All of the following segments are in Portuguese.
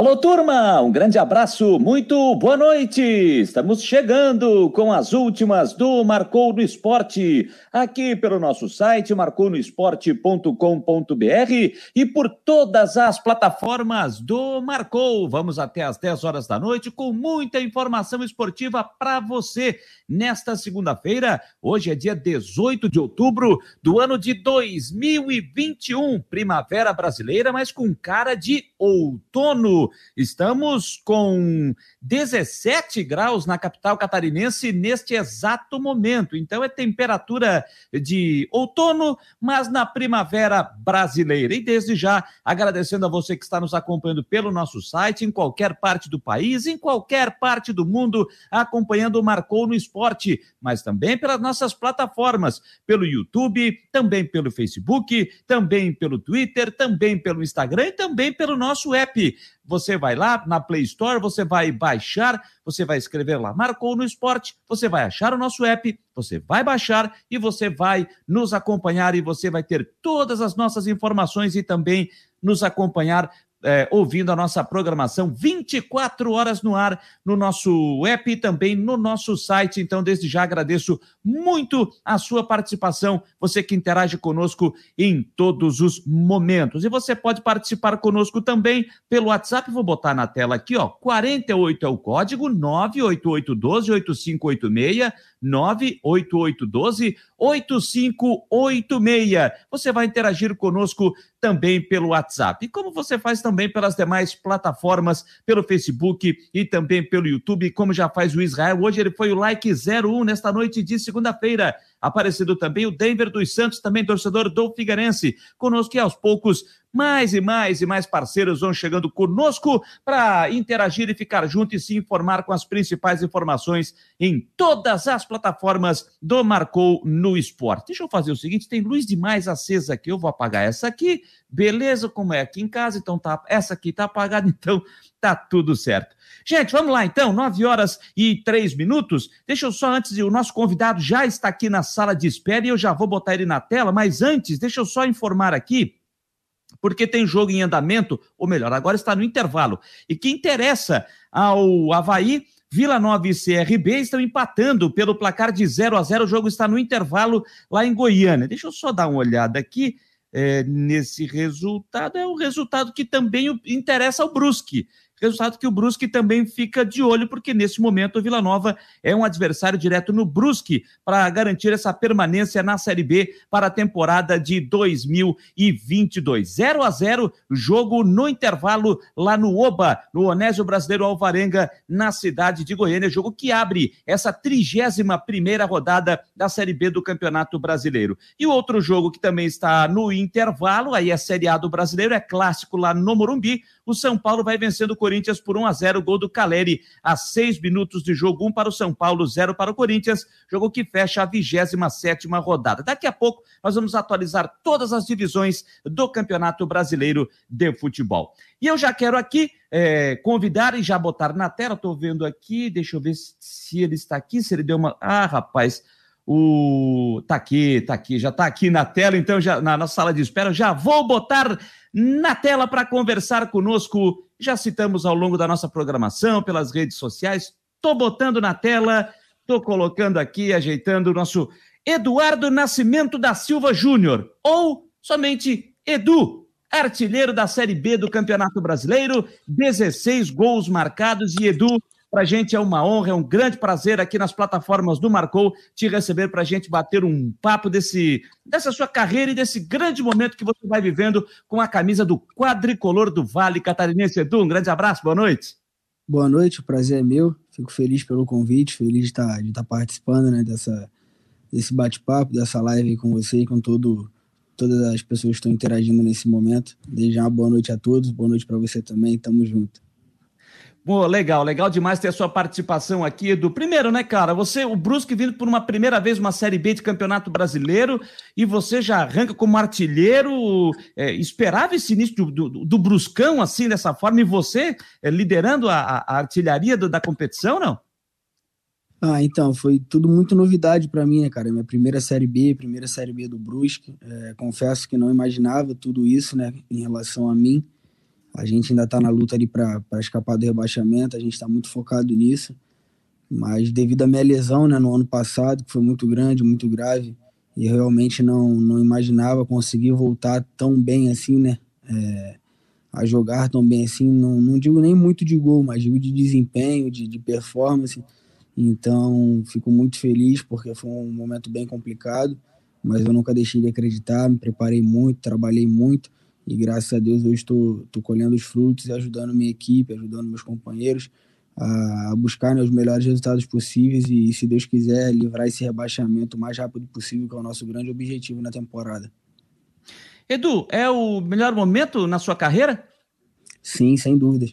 Alô, turma! Um grande abraço, muito boa noite! Estamos chegando com as últimas do Marcou no Esporte, aqui pelo nosso site marcounoesporte.com.br e por todas as plataformas do Marcou. Vamos até às 10 horas da noite com muita informação esportiva para você nesta segunda-feira. Hoje é dia 18 de outubro do ano de 2021, primavera brasileira, mas com cara de outono. Estamos com 17 graus na capital catarinense neste exato momento. Então é temperatura de outono, mas na primavera brasileira. E desde já, agradecendo a você que está nos acompanhando pelo nosso site, em qualquer parte do país, em qualquer parte do mundo, acompanhando o Marcou no Esporte, mas também pelas nossas plataformas, pelo YouTube, também pelo Facebook, também pelo Twitter, também pelo Instagram e também pelo nosso app. Você vai lá na Play Store, você vai baixar, você vai escrever lá, marcou no esporte, você vai achar o nosso app, você vai baixar e você vai nos acompanhar e você vai ter todas as nossas informações e também nos acompanhar é, ouvindo a nossa programação 24 horas no ar no nosso app e também no nosso site. Então, desde já agradeço muito a sua participação, você que interage conosco em todos os momentos. E você pode participar conosco também pelo WhatsApp, vou botar na tela aqui, ó, 48 é o código 98812 8586 98812 8586. Você vai interagir conosco também pelo WhatsApp. E como você faz também pelas demais plataformas, pelo Facebook e também pelo YouTube, como já faz o Israel. Hoje ele foi o like 01 nesta noite de segunda-feira. Aparecido também o Denver dos Santos, também torcedor do Figueirense. Conosco e aos poucos mais e mais e mais parceiros vão chegando conosco para interagir e ficar junto e se informar com as principais informações em todas as plataformas do Marcou no Esporte. Deixa eu fazer o seguinte: tem luz demais acesa aqui, eu vou apagar essa aqui, beleza? Como é aqui em casa, então tá, essa aqui tá apagada, então tá tudo certo. Gente, vamos lá então, nove horas e três minutos. Deixa eu só antes, o nosso convidado já está aqui na sala de espera e eu já vou botar ele na tela, mas antes, deixa eu só informar aqui porque tem jogo em andamento, ou melhor, agora está no intervalo. E que interessa ao Havaí, Vila Nova e CRB estão empatando pelo placar de 0 a 0 O jogo está no intervalo lá em Goiânia. Deixa eu só dar uma olhada aqui é, nesse resultado. É o resultado que também interessa ao Brusque. Resultado que o Brusque também fica de olho, porque nesse momento o Vila Nova é um adversário direto no Brusque para garantir essa permanência na Série B para a temporada de 2022. 0 a 0 jogo no intervalo lá no Oba, no Onésio Brasileiro Alvarenga, na cidade de Goiânia. Jogo que abre essa 31 primeira rodada da Série B do Campeonato Brasileiro. E o outro jogo que também está no intervalo, aí é Série A do Brasileiro, é clássico lá no Morumbi. O São Paulo vai vencendo o Corinthians por 1 a 0 gol do Caleri, a seis minutos de jogo, um para o São Paulo, zero para o Corinthians, jogo que fecha a 27 rodada. Daqui a pouco nós vamos atualizar todas as divisões do Campeonato Brasileiro de Futebol. E eu já quero aqui é, convidar e já botar na tela, estou vendo aqui, deixa eu ver se ele está aqui, se ele deu uma. Ah, rapaz. O tá aqui, tá aqui, já tá aqui na tela, então já na nossa sala de espera, já vou botar na tela para conversar conosco. Já citamos ao longo da nossa programação pelas redes sociais. Tô botando na tela, tô colocando aqui, ajeitando o nosso Eduardo Nascimento da Silva Júnior, ou somente Edu, artilheiro da Série B do Campeonato Brasileiro, 16 gols marcados e Edu para a gente é uma honra, é um grande prazer aqui nas plataformas do Marcou te receber para a gente bater um papo desse, dessa sua carreira e desse grande momento que você vai vivendo com a camisa do quadricolor do Vale Catarinense. Edu, um grande abraço, boa noite. Boa noite, o prazer é meu. Fico feliz pelo convite, feliz de estar, tá, de estar tá participando né, dessa, desse bate-papo, dessa live com você e com todo, todas as pessoas que estão interagindo nesse momento. Desde uma boa noite a todos, boa noite para você também, tamo junto. Pô, legal, legal demais ter a sua participação aqui, Edu. Primeiro, né, cara, você, o Brusque vindo por uma primeira vez uma Série B de Campeonato Brasileiro e você já arranca como artilheiro. É, esperava esse início do, do, do, Bruscão assim, dessa forma, e você é, liderando a, a artilharia do, da competição, não? Ah, então, foi tudo muito novidade para mim, né, cara? Minha primeira Série B, primeira Série B do Brusque. É, confesso que não imaginava tudo isso, né, em relação a mim. A gente ainda está na luta ali para escapar do rebaixamento, a gente está muito focado nisso. Mas devido à minha lesão né, no ano passado, que foi muito grande, muito grave, e realmente não, não imaginava conseguir voltar tão bem assim, né? É, a jogar tão bem assim, não, não digo nem muito de gol, mas digo de desempenho, de, de performance. Então, fico muito feliz porque foi um momento bem complicado, mas eu nunca deixei de acreditar, me preparei muito, trabalhei muito e graças a Deus hoje estou colhendo os frutos e ajudando minha equipe, ajudando meus companheiros a, a buscar né, os melhores resultados possíveis e, se Deus quiser, livrar esse rebaixamento o mais rápido possível, que é o nosso grande objetivo na temporada. Edu, é o melhor momento na sua carreira? Sim, sem dúvidas.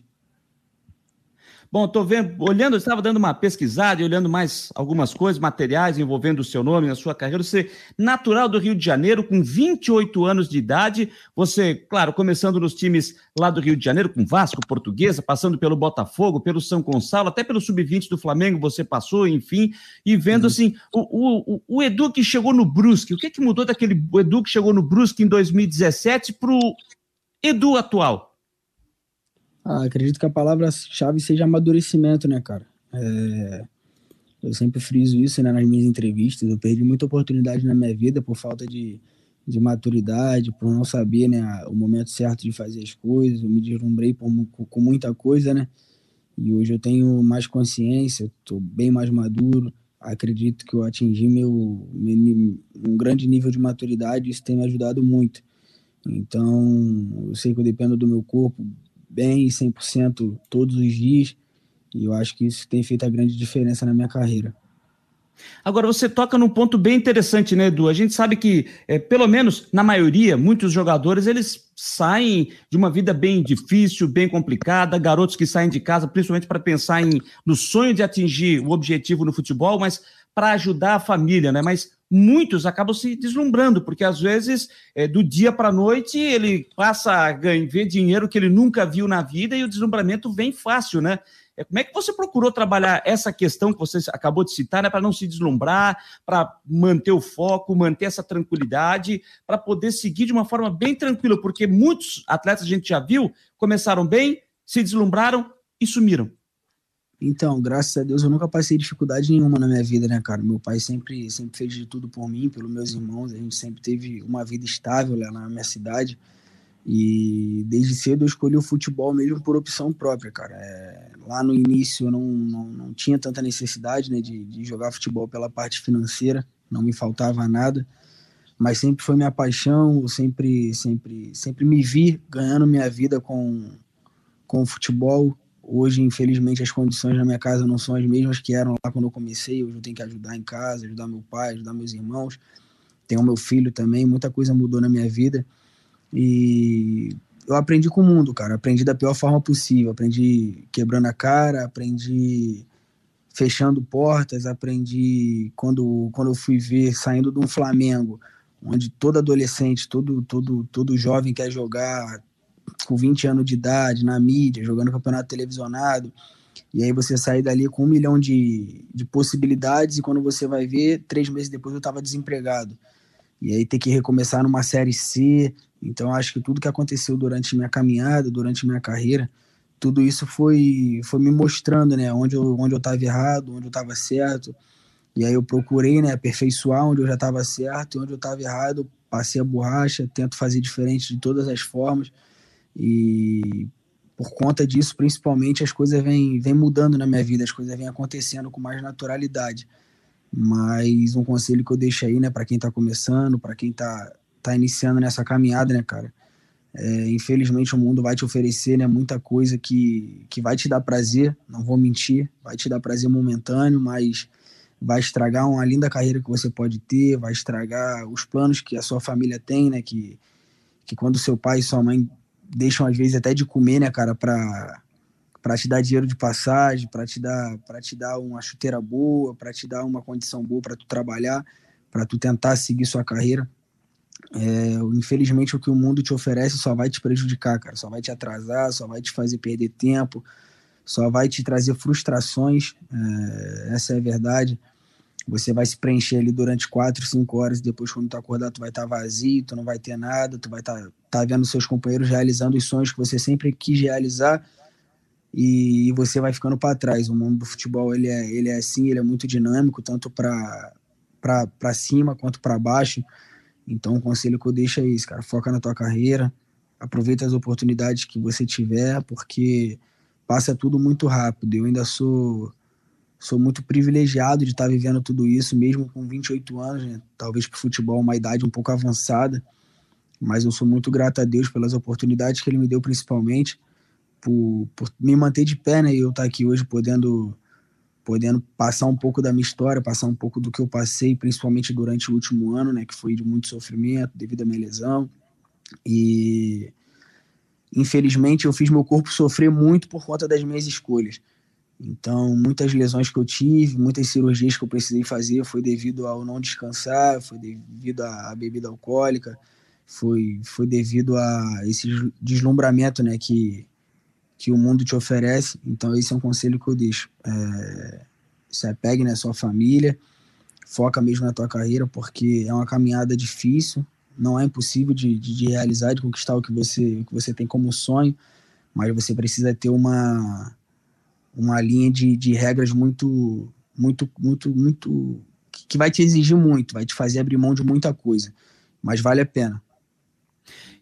Bom, estou vendo, olhando, estava dando uma pesquisada e olhando mais algumas coisas, materiais envolvendo o seu nome na sua carreira. Você, natural do Rio de Janeiro, com 28 anos de idade, você, claro, começando nos times lá do Rio de Janeiro, com Vasco, Portuguesa, passando pelo Botafogo, pelo São Gonçalo, até pelo Sub-20 do Flamengo, você passou, enfim, e vendo uhum. assim, o, o, o Edu que chegou no Brusque, o que, que mudou daquele Edu que chegou no Brusque em 2017 para o Edu atual? Ah, acredito que a palavra-chave seja amadurecimento, né, cara? É, eu sempre friso isso né, nas minhas entrevistas. Eu perdi muita oportunidade na minha vida por falta de, de maturidade, por não saber né, o momento certo de fazer as coisas. Eu me deslumbrei por, com muita coisa, né? E hoje eu tenho mais consciência, estou bem mais maduro. Acredito que eu atingi meu, meu, um grande nível de maturidade. Isso tem me ajudado muito. Então, eu sei que eu dependo do meu corpo bem 100% todos os dias. E eu acho que isso tem feito a grande diferença na minha carreira. Agora, você toca num ponto bem interessante, né, Edu? A gente sabe que, é, pelo menos na maioria, muitos jogadores, eles saem de uma vida bem difícil, bem complicada, garotos que saem de casa, principalmente para pensar em, no sonho de atingir o objetivo no futebol, mas para ajudar a família, né? Mas muitos acabam se deslumbrando, porque às vezes, é, do dia para a noite, ele passa a ganhar, ver dinheiro que ele nunca viu na vida e o deslumbramento vem fácil, né? É, como é que você procurou trabalhar essa questão que você acabou de citar, né, para não se deslumbrar, para manter o foco, manter essa tranquilidade, para poder seguir de uma forma bem tranquila, porque muitos atletas a gente já viu começaram bem, se deslumbraram e sumiram. Então, graças a Deus, eu nunca passei dificuldade nenhuma na minha vida, né, cara? Meu pai sempre, sempre fez de tudo por mim, pelos meus irmãos. A gente sempre teve uma vida estável lá na minha cidade. E desde cedo eu escolhi o futebol mesmo por opção própria, cara. É, lá no início eu não, não, não tinha tanta necessidade né, de, de jogar futebol pela parte financeira, não me faltava nada. Mas sempre foi minha paixão, sempre, sempre, sempre me vi ganhando minha vida com, com o futebol Hoje, infelizmente, as condições na minha casa não são as mesmas que eram lá quando eu comecei. Hoje eu tenho que ajudar em casa, ajudar meu pai, ajudar meus irmãos. Tenho meu filho também. Muita coisa mudou na minha vida. E eu aprendi com o mundo, cara. Aprendi da pior forma possível. Aprendi quebrando a cara, aprendi fechando portas, aprendi quando, quando eu fui ver saindo de um Flamengo, onde todo adolescente, todo, todo, todo jovem quer jogar, com 20 anos de idade, na mídia, jogando campeonato televisionado, e aí você sair dali com um milhão de, de possibilidades, e quando você vai ver, três meses depois eu estava desempregado. E aí ter que recomeçar numa série C. Então acho que tudo que aconteceu durante minha caminhada, durante minha carreira, tudo isso foi, foi me mostrando, né, onde eu onde eu errado, onde eu estava certo. E aí eu procurei, né, aperfeiçoar onde eu já estava certo e onde eu estava errado, passei a borracha, tento fazer diferente de todas as formas. E por conta disso, principalmente, as coisas vêm, vêm mudando na minha vida, as coisas vêm acontecendo com mais naturalidade. Mas um conselho que eu deixo aí, né, para quem está começando, para quem está tá iniciando nessa caminhada, né, cara? É, infelizmente o mundo vai te oferecer né, muita coisa que, que vai te dar prazer, não vou mentir, vai te dar prazer momentâneo, mas vai estragar uma linda carreira que você pode ter, vai estragar os planos que a sua família tem, né? Que, que quando seu pai e sua mãe deixam às vezes até de comer, né, cara, para para te dar dinheiro de passagem, para te dar para te dar uma chuteira boa, para te dar uma condição boa para tu trabalhar, para tu tentar seguir sua carreira. É, infelizmente o que o mundo te oferece só vai te prejudicar, cara, só vai te atrasar, só vai te fazer perder tempo, só vai te trazer frustrações. É, essa é a verdade. Você vai se preencher ali durante quatro, cinco horas, e depois quando tu acordar tu vai estar tá vazio, tu não vai ter nada, tu vai estar tá, tá vendo seus companheiros realizando os sonhos que você sempre quis realizar e você vai ficando para trás. O mundo do futebol ele é, ele é assim, ele é muito dinâmico, tanto para para cima quanto para baixo. Então, o conselho que eu deixo é isso, cara. Foca na tua carreira, aproveita as oportunidades que você tiver, porque passa tudo muito rápido. Eu ainda sou sou muito privilegiado de estar vivendo tudo isso, mesmo com 28 anos, né? talvez para o futebol uma idade um pouco avançada, mas eu sou muito grato a Deus pelas oportunidades que Ele me deu, principalmente por, por me manter de pé, né? E eu estar aqui hoje podendo podendo passar um pouco da minha história, passar um pouco do que eu passei, principalmente durante o último ano, né, que foi de muito sofrimento devido à minha lesão. E infelizmente eu fiz meu corpo sofrer muito por conta das minhas escolhas. Então, muitas lesões que eu tive, muitas cirurgias que eu precisei fazer foi devido ao não descansar, foi devido à bebida alcoólica, foi, foi devido a esse deslumbramento né, que, que o mundo te oferece. Então, esse é um conselho que eu deixo. É, se apegue na sua família, foca mesmo na tua carreira, porque é uma caminhada difícil, não é impossível de, de, de realizar, de conquistar o que você, o que você tem como sonho, mas você precisa ter uma, uma linha de, de regras muito, muito, muito, muito. que vai te exigir muito, vai te fazer abrir mão de muita coisa, mas vale a pena.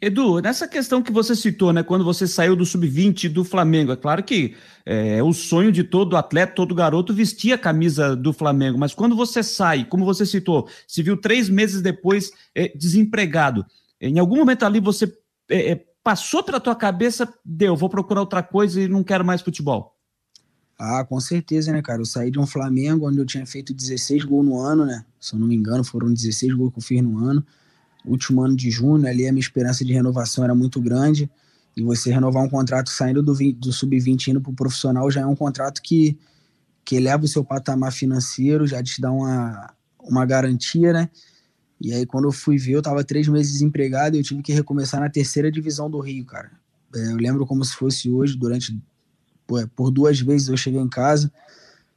Edu, nessa questão que você citou, né, quando você saiu do sub-20 do Flamengo, é claro que é, é o sonho de todo atleta, todo garoto vestir a camisa do Flamengo, mas quando você sai, como você citou, se viu três meses depois é, desempregado, em algum momento ali você é, é passou pela tua cabeça, deu, vou procurar outra coisa e não quero mais futebol? Ah, com certeza, né, cara? Eu saí de um Flamengo onde eu tinha feito 16 gols no ano, né? Se eu não me engano, foram 16 gols que eu fiz no ano último ano de junho, ali a minha esperança de renovação era muito grande. E você renovar um contrato saindo do, do sub-20 indo para o profissional já é um contrato que, que eleva o seu patamar financeiro, já te dá uma, uma garantia, né? E aí, quando eu fui ver, eu estava três meses desempregado e eu tive que recomeçar na terceira divisão do Rio, cara. É, eu lembro como se fosse hoje, durante. Por, duas vezes eu cheguei em casa,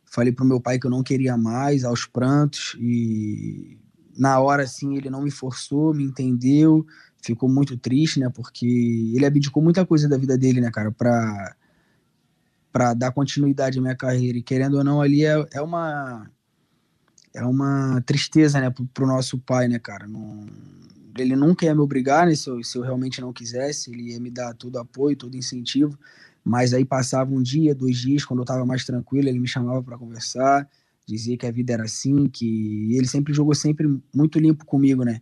falei pro meu pai que eu não queria mais, aos prantos, e na hora, assim, ele não me forçou, me entendeu, ficou muito triste, né? Porque ele abdicou muita coisa da vida dele, né, cara, pra, pra dar continuidade à minha carreira. E querendo ou não, ali é, é uma. É uma tristeza, né, pro, pro nosso pai, né, cara? Não, ele nunca ia me obrigar, né, se eu, se eu realmente não quisesse, ele ia me dar todo apoio, todo incentivo. Mas aí passava um dia, dois dias, quando eu tava mais tranquilo, ele me chamava para conversar dizia que a vida era assim, que ele sempre jogou sempre muito limpo comigo, né?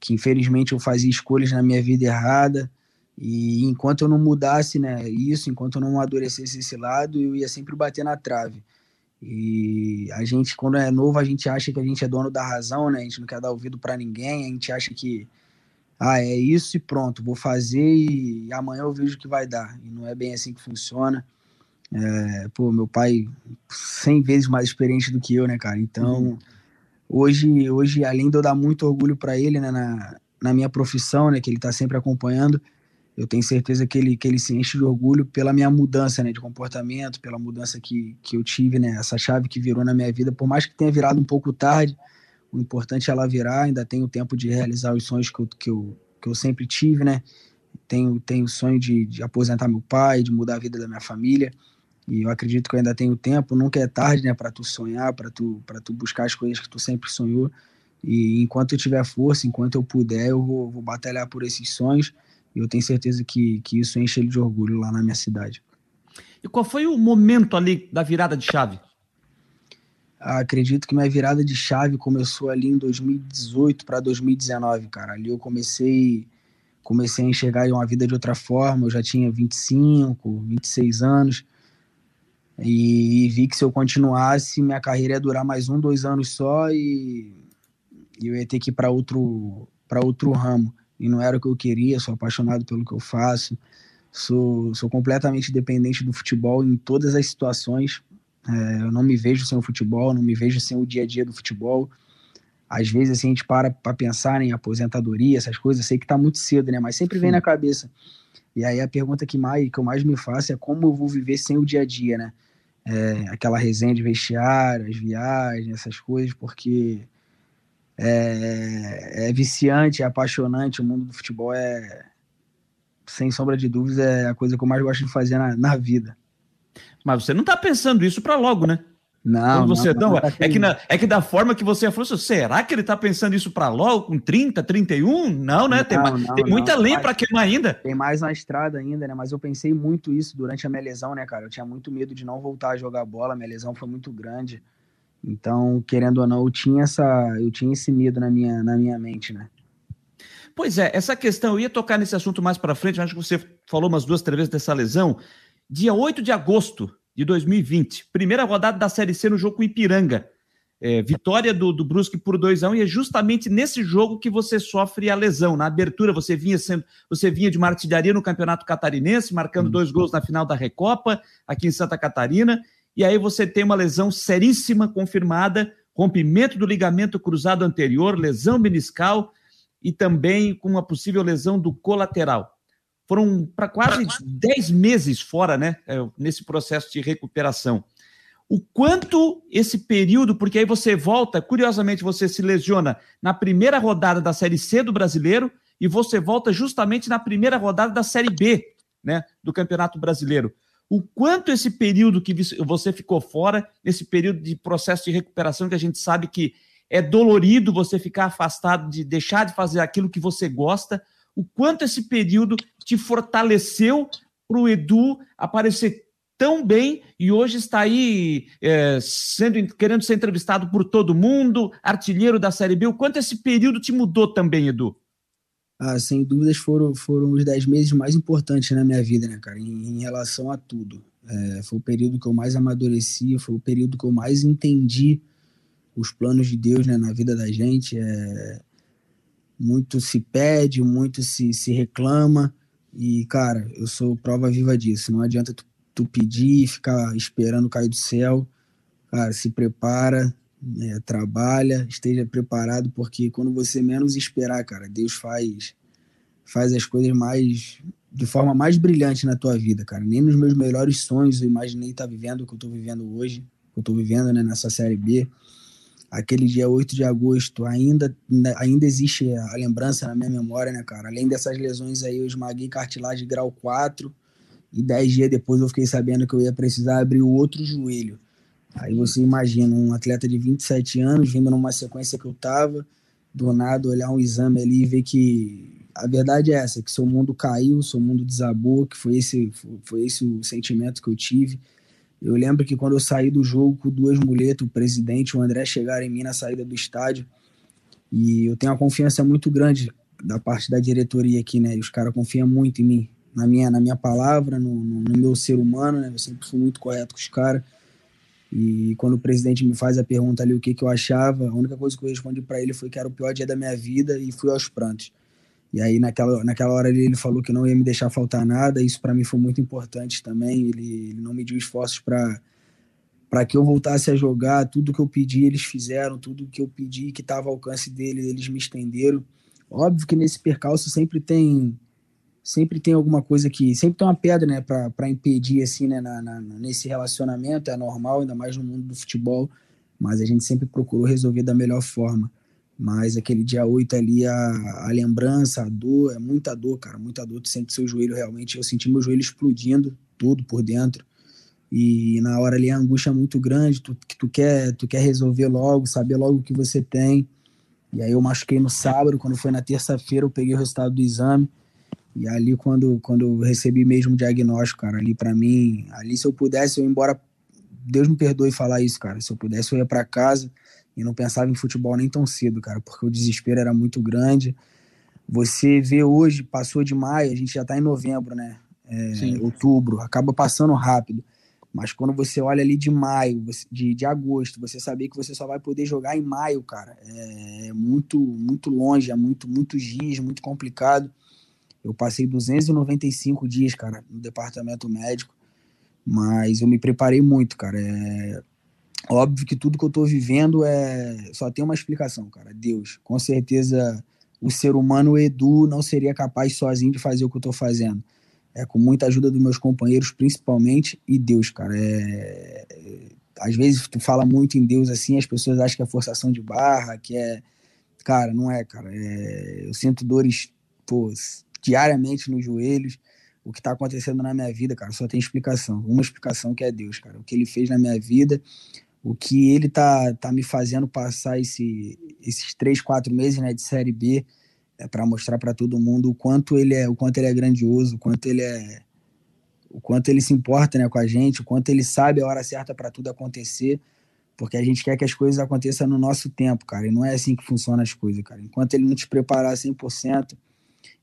Que infelizmente eu fazia escolhas na minha vida errada e enquanto eu não mudasse, né, isso, enquanto eu não amadurecesse esse lado, eu ia sempre bater na trave. E a gente, quando é novo, a gente acha que a gente é dono da razão, né? A gente não quer dar ouvido para ninguém, a gente acha que ah, é isso e pronto, vou fazer e amanhã eu vejo o que vai dar. E não é bem assim que funciona. É, pô, meu pai, 100 vezes mais experiente do que eu, né, cara? Então, uhum. hoje, hoje, além de eu dar muito orgulho para ele, né, na, na minha profissão, né, que ele tá sempre acompanhando, eu tenho certeza que ele, que ele se enche de orgulho pela minha mudança, né, de comportamento, pela mudança que, que eu tive, né, essa chave que virou na minha vida, por mais que tenha virado um pouco tarde, o importante é ela virar, ainda tenho tempo de realizar os sonhos que eu, que eu, que eu sempre tive, né, tenho, tenho o sonho de, de aposentar meu pai, de mudar a vida da minha família, e eu acredito que eu ainda tenho tempo, nunca é tarde, né, para tu sonhar, para tu, para tu buscar as coisas que tu sempre sonhou. E enquanto eu tiver força, enquanto eu puder, eu vou, vou batalhar por esses sonhos. E eu tenho certeza que, que isso enche ele de orgulho lá na minha cidade. E qual foi o momento ali da virada de chave? Acredito que minha virada de chave começou ali em 2018 para 2019, cara. Ali eu comecei comecei a enxergar uma vida de outra forma. Eu já tinha 25, 26 anos e vi que se eu continuasse, minha carreira ia durar mais um, dois anos só e, eu ia ter que ir para outro, outro ramo. E não era o que eu queria, sou apaixonado pelo que eu faço, sou, sou completamente dependente do futebol em todas as situações. É, eu não me vejo sem o futebol, não me vejo sem o dia a dia do futebol. Às vezes assim, a gente para para pensar em aposentadoria, essas coisas, sei que está muito cedo, né? Mas sempre vem Sim. na cabeça. E aí a pergunta que, mais, que eu mais me faço é como eu vou viver sem o dia a dia, né? é, aquela resenha de vestiário, as viagens, essas coisas, porque é, é viciante, é apaixonante. O mundo do futebol é, sem sombra de dúvidas, é a coisa que eu mais gosto de fazer na, na vida. Mas você não está pensando isso para logo, né? Não, Quando você não, não, tá é, que na, é que da forma que você falou, será que ele está pensando isso para logo, com 30, 31? Não, né? tem, tem muita lenha para queimar ainda. Tem mais na estrada ainda, né? Mas eu pensei muito isso durante a minha lesão, né, cara? Eu tinha muito medo de não voltar a jogar bola, minha lesão foi muito grande. Então, querendo ou não, eu tinha, essa, eu tinha esse medo na minha, na minha mente, né? Pois é, essa questão, eu ia tocar nesse assunto mais para frente, acho que você falou umas duas, três vezes dessa lesão. Dia 8 de agosto, de 2020. Primeira rodada da Série C no jogo com Ipiranga. É, vitória do, do Brusque por 2 a 1 um, e é justamente nesse jogo que você sofre a lesão. Na abertura, você vinha sendo, você vinha de uma artilharia no Campeonato Catarinense, marcando uhum. dois gols na final da Recopa, aqui em Santa Catarina, e aí você tem uma lesão seríssima confirmada, rompimento do ligamento cruzado anterior, lesão meniscal e também com uma possível lesão do colateral foram para quase 10 meses fora, né, é, nesse processo de recuperação. O quanto esse período, porque aí você volta, curiosamente, você se lesiona na primeira rodada da Série C do Brasileiro e você volta justamente na primeira rodada da Série B, né, do Campeonato Brasileiro. O quanto esse período que você ficou fora, esse período de processo de recuperação que a gente sabe que é dolorido você ficar afastado de deixar de fazer aquilo que você gosta, o quanto esse período te fortaleceu para o Edu aparecer tão bem e hoje está aí é, sendo querendo ser entrevistado por todo mundo, artilheiro da Série B. O quanto esse período te mudou também, Edu? Ah, sem dúvidas foram, foram os dez meses mais importantes na minha vida, né, cara, em, em relação a tudo. É, foi o período que eu mais amadureci, foi o período que eu mais entendi os planos de Deus né, na vida da gente. É, muito se pede, muito se, se reclama. E, cara, eu sou prova viva disso. Não adianta tu, tu pedir e ficar esperando cair do céu. Cara, se prepara, né, trabalha, esteja preparado, porque quando você menos esperar, cara, Deus faz faz as coisas mais de forma mais brilhante na tua vida, cara. Nem nos meus melhores sonhos eu imaginei estar vivendo o que eu estou vivendo hoje, que eu estou vivendo né, nessa série B aquele dia 8 de agosto, ainda, ainda existe a lembrança na minha memória, né, cara? Além dessas lesões aí, eu esmaguei cartilagem grau 4 e 10 dias depois eu fiquei sabendo que eu ia precisar abrir o outro joelho. Aí você imagina um atleta de 27 anos vindo numa sequência que eu tava, do nada olhar um exame ali e ver que a verdade é essa, que seu mundo caiu, seu mundo desabou, que foi esse, foi esse o sentimento que eu tive eu lembro que quando eu saí do jogo com duas muletas, o presidente e o André chegaram em mim na saída do estádio. E eu tenho uma confiança muito grande da parte da diretoria aqui, né? E os caras confiam muito em mim, na minha, na minha palavra, no, no, meu ser humano, né? Eu sempre fui muito correto com os caras. E quando o presidente me faz a pergunta ali o que, que eu achava, a única coisa que eu respondi para ele foi que era o pior dia da minha vida e fui aos prantos. E aí naquela, naquela hora ele falou que não ia me deixar faltar nada, isso para mim foi muito importante também. Ele, ele não mediu esforços para para que eu voltasse a jogar, tudo que eu pedi eles fizeram, tudo que eu pedi que estava ao alcance deles, eles me estenderam. Óbvio que nesse percalço sempre tem sempre tem alguma coisa que sempre tem uma pedra, né, para impedir assim, né, na, na, nesse relacionamento, é normal, ainda mais no mundo do futebol, mas a gente sempre procurou resolver da melhor forma. Mas aquele dia 8 ali, a, a lembrança, a dor, é muita dor, cara, muita dor. Tu sente seu joelho realmente. Eu senti meu joelho explodindo, tudo por dentro. E na hora ali a angústia é muito grande, tu, que tu quer, tu quer resolver logo, saber logo o que você tem. E aí eu machuquei no sábado, quando foi na terça-feira eu peguei o resultado do exame. E ali quando, quando eu recebi mesmo o diagnóstico, cara, ali para mim, ali se eu pudesse eu ir embora, Deus me perdoe falar isso, cara, se eu pudesse eu ia para casa, e não pensava em futebol nem tão cedo, cara, porque o desespero era muito grande. Você vê hoje, passou de maio, a gente já está em novembro, né? É, outubro, acaba passando rápido. Mas quando você olha ali de maio, de, de agosto, você saber que você só vai poder jogar em maio, cara, é muito, muito longe, é muito, muito dias, muito complicado. Eu passei 295 dias, cara, no departamento médico, mas eu me preparei muito, cara. É, Óbvio que tudo que eu estou vivendo é só tem uma explicação, cara. Deus. Com certeza o ser humano o Edu não seria capaz sozinho de fazer o que eu estou fazendo. é com muita ajuda dos meus companheiros, principalmente, e Deus, cara. É, é, às vezes tu fala muito em Deus assim, as pessoas acham que é forçação de barra, que é. Cara, não é, cara. É, eu sinto dores pô, diariamente nos joelhos. O que está acontecendo na minha vida, cara, só tem explicação. Uma explicação que é Deus, cara. O que ele fez na minha vida, o que ele tá, tá me fazendo passar esse, esses três, quatro meses né, de Série B é para mostrar para todo mundo o quanto ele é, o quanto ele é grandioso, o quanto ele é, o quanto ele se importa, né, com a gente, o quanto ele sabe a hora certa para tudo acontecer, porque a gente quer que as coisas aconteçam no nosso tempo, cara, e não é assim que funcionam as coisas, cara. Enquanto ele não te preparar 100%,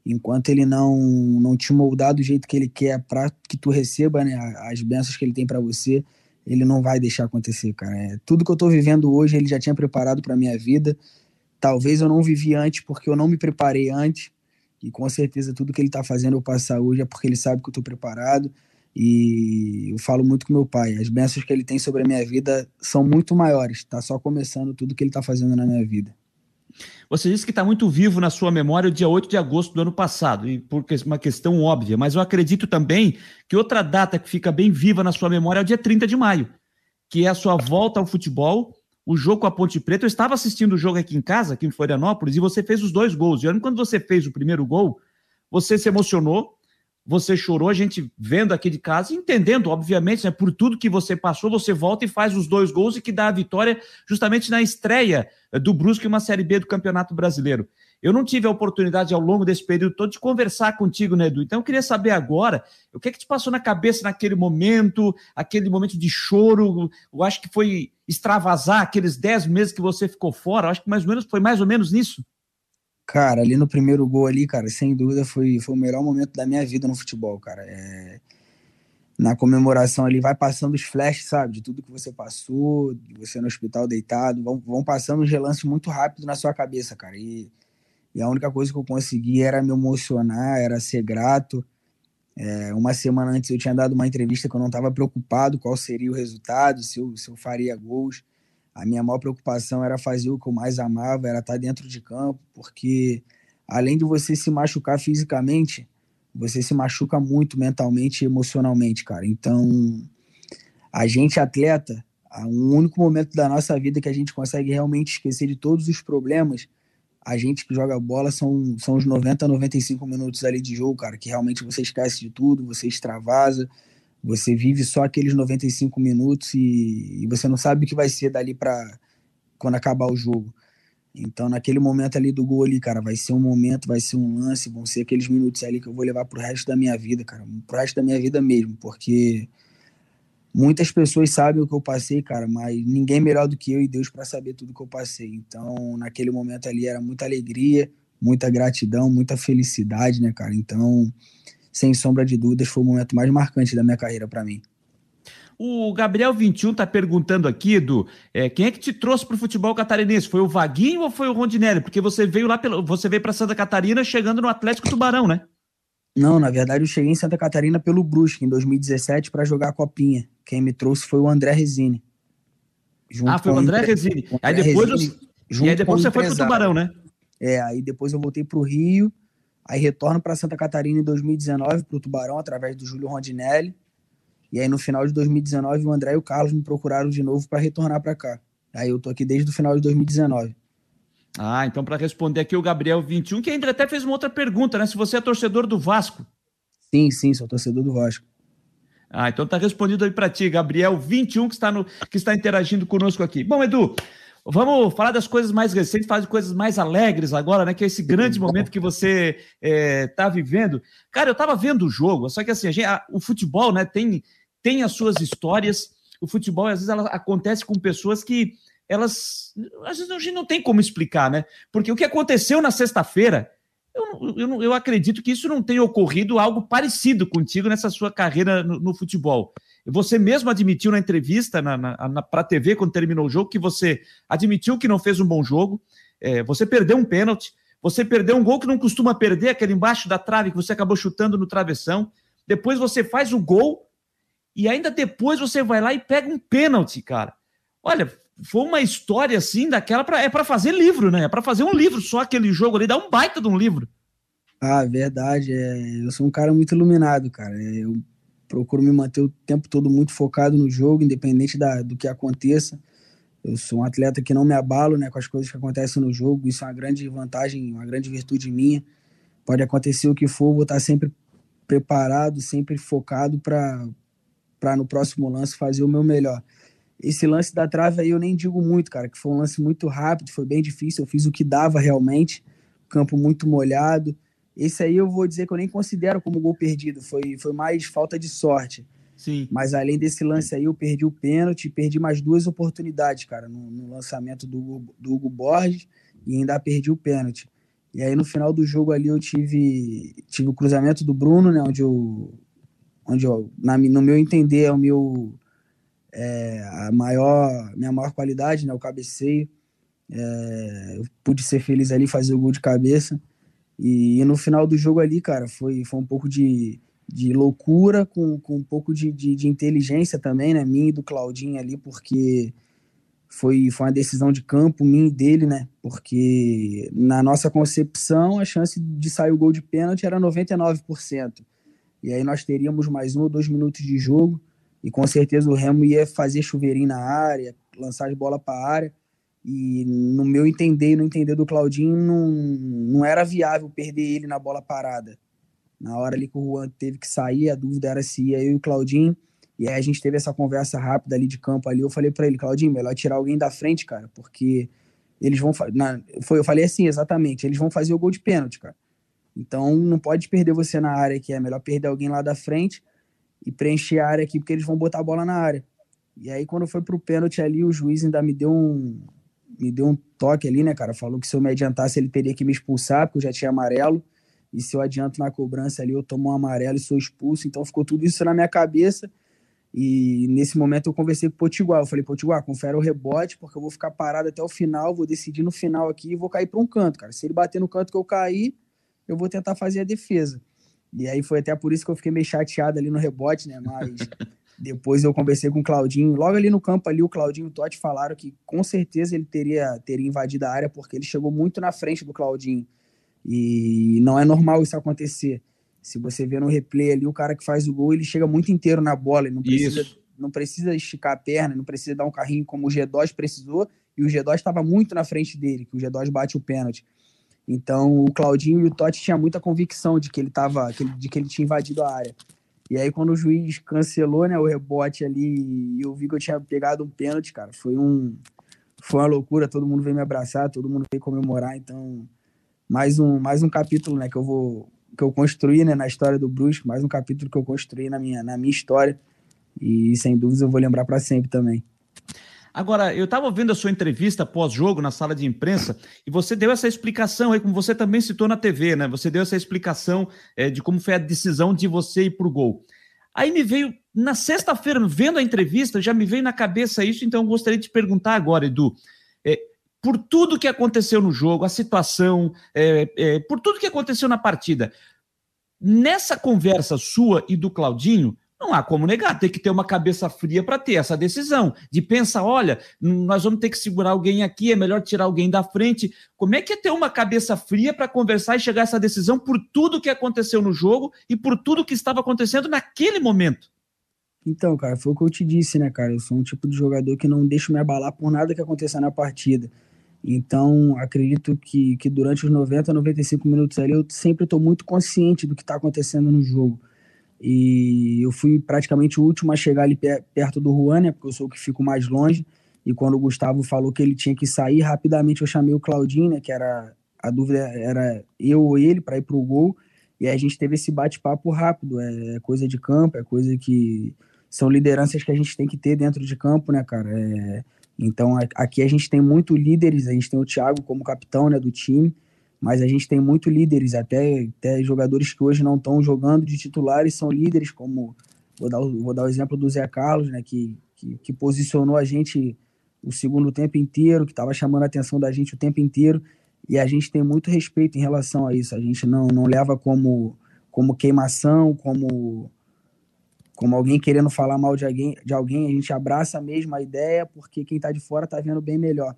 enquanto ele não não te moldar do jeito que ele quer para que tu receba, né, as bênçãos que ele tem para você, ele não vai deixar acontecer, cara. É, tudo que eu tô vivendo hoje, ele já tinha preparado para minha vida Talvez eu não vivi antes porque eu não me preparei antes. E com certeza tudo que ele está fazendo eu passar hoje é porque ele sabe que eu estou preparado. E eu falo muito com meu pai. As bênçãos que ele tem sobre a minha vida são muito maiores. Está só começando tudo que ele está fazendo na minha vida. Você disse que está muito vivo na sua memória o dia 8 de agosto do ano passado, e por uma questão óbvia, mas eu acredito também que outra data que fica bem viva na sua memória é o dia 30 de maio, que é a sua volta ao futebol o jogo com a Ponte Preta. Eu estava assistindo o jogo aqui em casa, aqui em Florianópolis, e você fez os dois gols. E quando você fez o primeiro gol, você se emocionou, você chorou, a gente vendo aqui de casa, entendendo, obviamente, né, por tudo que você passou, você volta e faz os dois gols e que dá a vitória justamente na estreia do Brusque, uma Série B do Campeonato Brasileiro. Eu não tive a oportunidade ao longo desse período todo de conversar contigo, né, Edu? Então eu queria saber agora o que é que te passou na cabeça naquele momento, aquele momento de choro. Eu acho que foi extravasar aqueles 10 meses que você ficou fora. Eu acho que mais ou menos foi mais ou menos nisso. Cara, ali no primeiro gol ali, cara, sem dúvida foi, foi o melhor momento da minha vida no futebol, cara. É... Na comemoração ali, vai passando os flashes, sabe? De tudo que você passou, de você no hospital deitado, vão, vão passando os relances muito rápido na sua cabeça, cara. E e a única coisa que eu consegui era me emocionar, era ser grato. É, uma semana antes eu tinha dado uma entrevista que eu não estava preocupado qual seria o resultado, se eu, se eu faria gols. A minha maior preocupação era fazer o que eu mais amava, era estar dentro de campo, porque além de você se machucar fisicamente, você se machuca muito mentalmente e emocionalmente, cara. Então, a gente atleta, o único momento da nossa vida que a gente consegue realmente esquecer de todos os problemas a gente que joga bola são, são os 90, 95 minutos ali de jogo, cara, que realmente você esquece de tudo, você extravasa, você vive só aqueles 95 minutos e, e você não sabe o que vai ser dali para quando acabar o jogo. Então, naquele momento ali do gol ali, cara, vai ser um momento, vai ser um lance, vão ser aqueles minutos ali que eu vou levar pro resto da minha vida, cara, pro resto da minha vida mesmo, porque muitas pessoas sabem o que eu passei, cara, mas ninguém melhor do que eu e Deus para saber tudo que eu passei. Então, naquele momento ali era muita alegria, muita gratidão, muita felicidade, né, cara? Então, sem sombra de dúvidas, foi o momento mais marcante da minha carreira para mim. O Gabriel 21 tá perguntando aqui, Edu, é, quem é que te trouxe para o futebol catarinense? Foi o Vaguinho ou foi o Rondinelli? Porque você veio lá, pelo, você veio para Santa Catarina chegando no Atlético Tubarão, né? Não, na verdade eu cheguei em Santa Catarina pelo Brusque em 2017 para jogar a Copinha. Quem me trouxe foi o André Resine. ah, foi o André Resine. Aí depois, Resine, eu... e aí depois você foi pro Tubarão, né? É, aí depois eu voltei pro Rio, aí retorno para Santa Catarina em 2019 pro Tubarão através do Júlio Rondinelli. E aí no final de 2019 o André e o Carlos me procuraram de novo para retornar para cá. Aí eu tô aqui desde o final de 2019. Ah, então para responder aqui o Gabriel 21, que ainda até fez uma outra pergunta, né? Se você é torcedor do Vasco. Sim, sim, sou torcedor do Vasco. Ah, então tá respondido aí para ti, Gabriel 21, que está, no, que está interagindo conosco aqui. Bom, Edu, vamos falar das coisas mais recentes, falar de coisas mais alegres agora, né? Que é esse grande momento que você está é, vivendo. Cara, eu estava vendo o jogo, só que assim, a gente, a, o futebol, né, tem, tem as suas histórias. O futebol, às vezes, ela acontece com pessoas que elas às vezes a gente não tem como explicar, né? Porque o que aconteceu na sexta-feira, eu, eu, eu, acredito que isso não tenha ocorrido algo parecido contigo nessa sua carreira no, no futebol. Você mesmo admitiu na entrevista na, na, na para a TV, quando terminou o jogo, que você admitiu que não fez um bom jogo, é, você perdeu um pênalti, você perdeu um gol que não costuma perder, aquele embaixo da trave que você acabou chutando no travessão. Depois você faz o gol e ainda depois você vai lá e pega um pênalti, cara. Olha, foi uma história assim daquela pra, é para fazer livro, né? É para fazer um livro só aquele jogo ali, dá um baita de um livro. Ah, verdade. É, eu sou um cara muito iluminado, cara. Eu procuro me manter o tempo todo muito focado no jogo, independente da, do que aconteça. Eu sou um atleta que não me abalo né, com as coisas que acontecem no jogo. Isso é uma grande vantagem, uma grande virtude minha. Pode acontecer o que for, vou estar sempre preparado, sempre focado para no próximo lance fazer o meu melhor. Esse lance da trave aí eu nem digo muito, cara, que foi um lance muito rápido, foi bem difícil, eu fiz o que dava realmente, campo muito molhado. Esse aí eu vou dizer que eu nem considero como gol perdido, foi, foi mais falta de sorte. Sim. Mas além desse lance aí, eu perdi o pênalti, perdi mais duas oportunidades, cara, no, no lançamento do, do Hugo Borges e ainda perdi o pênalti. E aí no final do jogo ali eu tive, tive o cruzamento do Bruno, né, onde eu, onde eu, na, no meu entender, é o meu é, a maior, minha maior qualidade, né, o cabeceio. É, eu pude ser feliz ali, fazer o gol de cabeça. E, e, no final do jogo ali, cara, foi, foi um pouco de, de loucura com, com um pouco de, de, de inteligência também, né, minha e do Claudinho ali, porque foi, foi uma decisão de campo minha e dele, né? Porque na nossa concepção a chance de sair o gol de pênalti era 99%. E aí nós teríamos mais um ou dois minutos de jogo e com certeza o Remo ia fazer chuveirinho na área, lançar de bola para a área. E no meu entender e no entender do Claudinho, não, não era viável perder ele na bola parada. Na hora ali que o Juan teve que sair, a dúvida era se ia eu e o Claudinho. E aí a gente teve essa conversa rápida ali de campo ali. Eu falei para ele, Claudinho, melhor tirar alguém da frente, cara, porque eles vão. Na, foi, eu falei assim, exatamente, eles vão fazer o gol de pênalti, cara. Então não pode perder você na área, que é melhor perder alguém lá da frente e preencher a área aqui, porque eles vão botar a bola na área. E aí, quando foi pro pênalti ali, o juiz ainda me deu um, me deu um toque ali, né, cara? Falou que se eu me adiantasse, ele teria que me expulsar, porque eu já tinha amarelo. E se eu adianto na cobrança ali, eu tomo um amarelo e sou expulso. Então ficou tudo isso na minha cabeça. E nesse momento eu conversei com o Potiguar. Eu falei, Potiguar, confere o rebote, porque eu vou ficar parado até o final, vou decidir no final aqui e vou cair para um canto, cara. Se ele bater no canto que eu cair, eu vou tentar fazer a defesa. E aí foi até por isso que eu fiquei meio chateado ali no rebote, né? Mas depois eu conversei com o Claudinho. Logo ali no campo ali, o Claudinho e o Totti falaram que com certeza ele teria, teria invadido a área, porque ele chegou muito na frente do Claudinho. E não é normal isso acontecer. Se você vê no replay ali, o cara que faz o gol, ele chega muito inteiro na bola. Ele não precisa, não precisa esticar a perna, não precisa dar um carrinho como o G2 precisou. E o G2 estava muito na frente dele, que o G2 bate o pênalti. Então o Claudinho e o Totti tinham muita convicção de que ele tava, de que ele tinha invadido a área. E aí quando o juiz cancelou, né, o rebote ali, e eu vi que eu tinha pegado um pênalti, cara, foi um foi uma loucura, todo mundo veio me abraçar, todo mundo veio comemorar, então mais um mais um capítulo, né, que eu vou que eu construí, né, na história do Brusque, mais um capítulo que eu construí na minha na minha história. E sem dúvidas eu vou lembrar para sempre também. Agora, eu estava ouvindo a sua entrevista pós-jogo na sala de imprensa e você deu essa explicação aí, como você também citou na TV, né? Você deu essa explicação é, de como foi a decisão de você ir para o gol. Aí me veio, na sexta-feira, vendo a entrevista, já me veio na cabeça isso, então eu gostaria de te perguntar agora, Edu. É, por tudo que aconteceu no jogo, a situação, é, é, por tudo que aconteceu na partida, nessa conversa sua e do Claudinho, não há como negar, tem que ter uma cabeça fria para ter essa decisão, de pensar, olha, nós vamos ter que segurar alguém aqui, é melhor tirar alguém da frente. Como é que é ter uma cabeça fria para conversar e chegar a essa decisão por tudo que aconteceu no jogo e por tudo que estava acontecendo naquele momento? Então, cara, foi o que eu te disse, né, cara? Eu sou um tipo de jogador que não deixo me abalar por nada que aconteça na partida. Então, acredito que, que durante os 90, 95 minutos ali, eu sempre estou muito consciente do que está acontecendo no jogo. E eu fui praticamente o último a chegar ali perto do Juan, né? Porque eu sou o que fico mais longe. E quando o Gustavo falou que ele tinha que sair, rapidamente eu chamei o Claudinho, né? Que era a dúvida era eu ou ele para ir pro gol. E a gente teve esse bate-papo rápido. É coisa de campo, é coisa que são lideranças que a gente tem que ter dentro de campo, né, cara? É... Então aqui a gente tem muito líderes, a gente tem o Thiago como capitão né, do time mas a gente tem muito líderes, até, até jogadores que hoje não estão jogando de titulares são líderes, como vou dar, vou dar o exemplo do Zé Carlos, né, que, que, que posicionou a gente o segundo tempo inteiro, que estava chamando a atenção da gente o tempo inteiro, e a gente tem muito respeito em relação a isso. A gente não, não leva como, como queimação, como, como alguém querendo falar mal de alguém, de alguém, a gente abraça mesmo a ideia, porque quem está de fora está vendo bem melhor.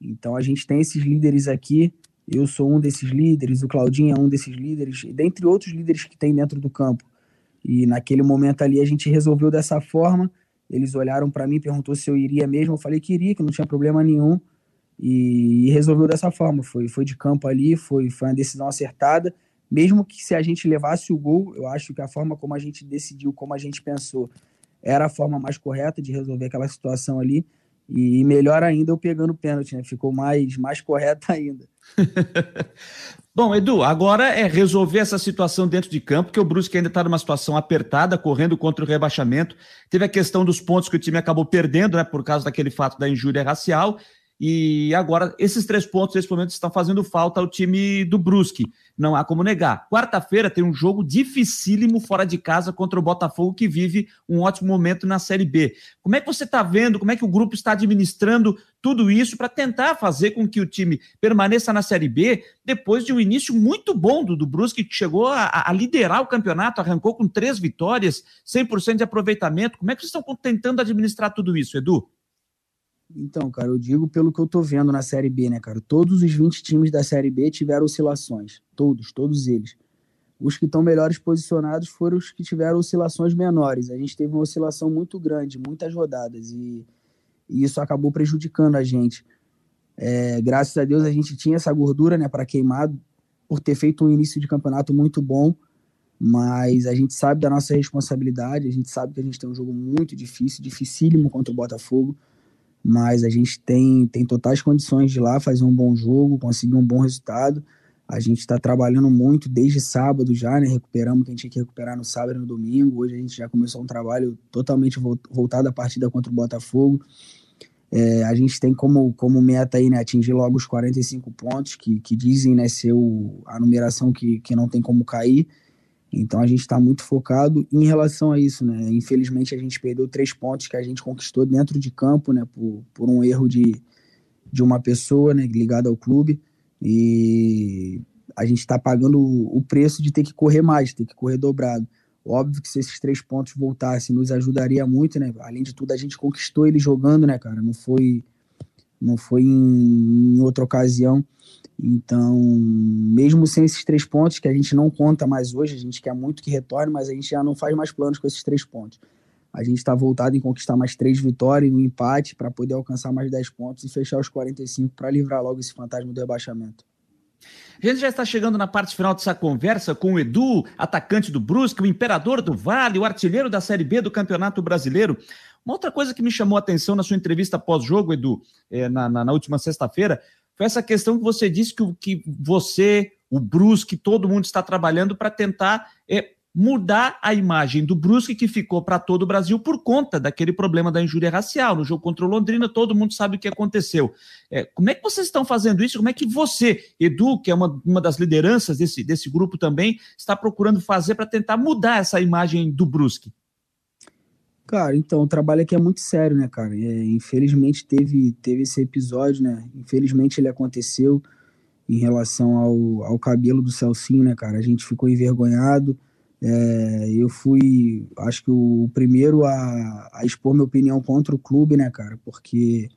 Então a gente tem esses líderes aqui Eu sou um desses líderes, o Claudinho é um desses líderes, dentre outros líderes que tem dentro do campo. E naquele momento ali a gente resolveu dessa forma. Eles olharam para mim, perguntou se eu iria mesmo. Eu falei que iria, que não tinha problema nenhum. E, e, resolveu dessa forma. Foi, foi de campo ali, foi, foi uma decisão acertada. Mesmo que se a gente levasse o gol, eu acho que a forma como a gente decidiu, como a gente pensou, era a forma mais correta de resolver aquela situação ali. E melhor ainda eu pegando pênalti, né? Ficou mais, mais correto ainda. Bom, Edu, agora é resolver essa situação dentro de campo, que o Brusque ainda está numa situação apertada, correndo contra o rebaixamento. Teve a questão dos pontos que o time acabou perdendo, né, por causa daquele fato da injúria racial. E agora, esses três pontos, nesse momento, estão fazendo falta ao time do Brusque. Não há como negar. Quarta-feira tem um jogo dificílimo fora de casa contra o Botafogo, que vive um ótimo momento na Série B. Como é que você está vendo, como é que o grupo está administrando tudo isso para tentar fazer com que o time permaneça na Série B depois de um início muito bom do, do Brusque, que chegou a, a liderar o campeonato, arrancou com três vitórias, 100% de aproveitamento. Como é que vocês estão tentando administrar tudo isso, Edu? Então, cara, eu digo pelo que eu tô vendo na Série B, né, cara? Todos os 20 times da Série B tiveram oscilações. Todos, todos eles. Os que estão melhores posicionados foram os que tiveram oscilações menores. A gente teve uma oscilação muito grande, muitas rodadas, e, e isso acabou prejudicando a gente. É, graças a Deus a gente tinha essa gordura, né, para queimar, por ter feito um início de campeonato muito bom, mas a gente sabe da nossa responsabilidade, a gente sabe que a gente tem um jogo muito difícil, dificílimo contra o Botafogo mas a gente tem, tem totais condições de ir lá fazer um bom jogo, conseguir um bom resultado. A gente está trabalhando muito desde sábado já, né? Recuperamos o que a gente tinha que recuperar no sábado e no domingo. Hoje a gente já começou um trabalho totalmente voltado à partida contra o Botafogo. É, a gente tem como, como meta aí, né, atingir logo os 45 pontos, que, que dizem né, ser o, a numeração que, que não tem como cair. Então a gente está muito focado em relação a isso, né? Infelizmente a gente perdeu três pontos que a gente conquistou dentro de campo, né? Por, por um erro de, de uma pessoa, né? Ligada ao clube e a gente está pagando o preço de ter que correr mais, ter que correr dobrado. Óbvio que se esses três pontos voltassem, nos ajudaria muito, né? Além de tudo, a gente conquistou ele jogando, né, cara? Não foi, não foi em, em outra ocasião. Então, mesmo sem esses três pontos, que a gente não conta mais hoje, a gente quer muito que retorne, mas a gente já não faz mais planos com esses três pontos. A gente está voltado em conquistar mais três vitórias e um empate para poder alcançar mais 10 pontos e fechar os 45 para livrar logo esse fantasma do rebaixamento. A gente já está chegando na parte final dessa conversa com o Edu, atacante do Brusque, o imperador do Vale, o artilheiro da Série B do Campeonato Brasileiro. Uma outra coisa que me chamou a atenção na sua entrevista pós-jogo, Edu, é, na, na, na última sexta-feira, foi essa questão que você disse que, que você, o Brusque, todo mundo está trabalhando para tentar é, mudar a imagem do Brusque que ficou para todo o Brasil por conta daquele problema da injúria racial. No jogo contra o Londrina, todo mundo sabe o que aconteceu. É, como é que vocês estão fazendo isso? Como é que você, Edu, que é uma, uma das lideranças desse, desse grupo também, está procurando fazer para tentar mudar essa imagem do Brusque? Cara, então, o trabalho aqui é muito sério, né, cara? É, infelizmente teve, teve esse episódio, né? Infelizmente ele aconteceu em relação ao, ao cabelo do Celcinho, né, cara? A gente ficou envergonhado. É, eu fui, acho que o primeiro a, a expor minha opinião contra o clube, né, cara? Porque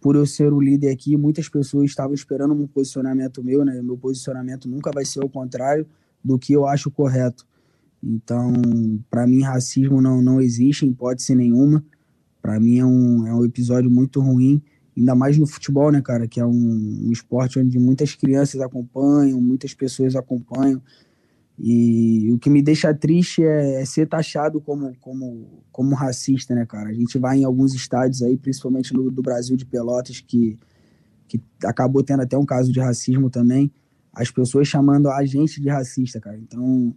por eu ser o líder aqui, muitas pessoas estavam esperando um posicionamento meu, né? Meu posicionamento nunca vai ser o contrário do que eu acho correto. Então, para mim, racismo não, não existe em hipótese nenhuma. Para mim é um, é um episódio muito ruim, ainda mais no futebol, né, cara? Que é um, um esporte onde muitas crianças acompanham, muitas pessoas acompanham. E o que me deixa triste é, é, ser taxado como, como, como racista, né, cara? A gente vai em alguns estádios aí, principalmente no do Brasil de Pelotas, que, que acabou tendo até um caso de racismo também, as pessoas chamando a gente de racista, cara. Então,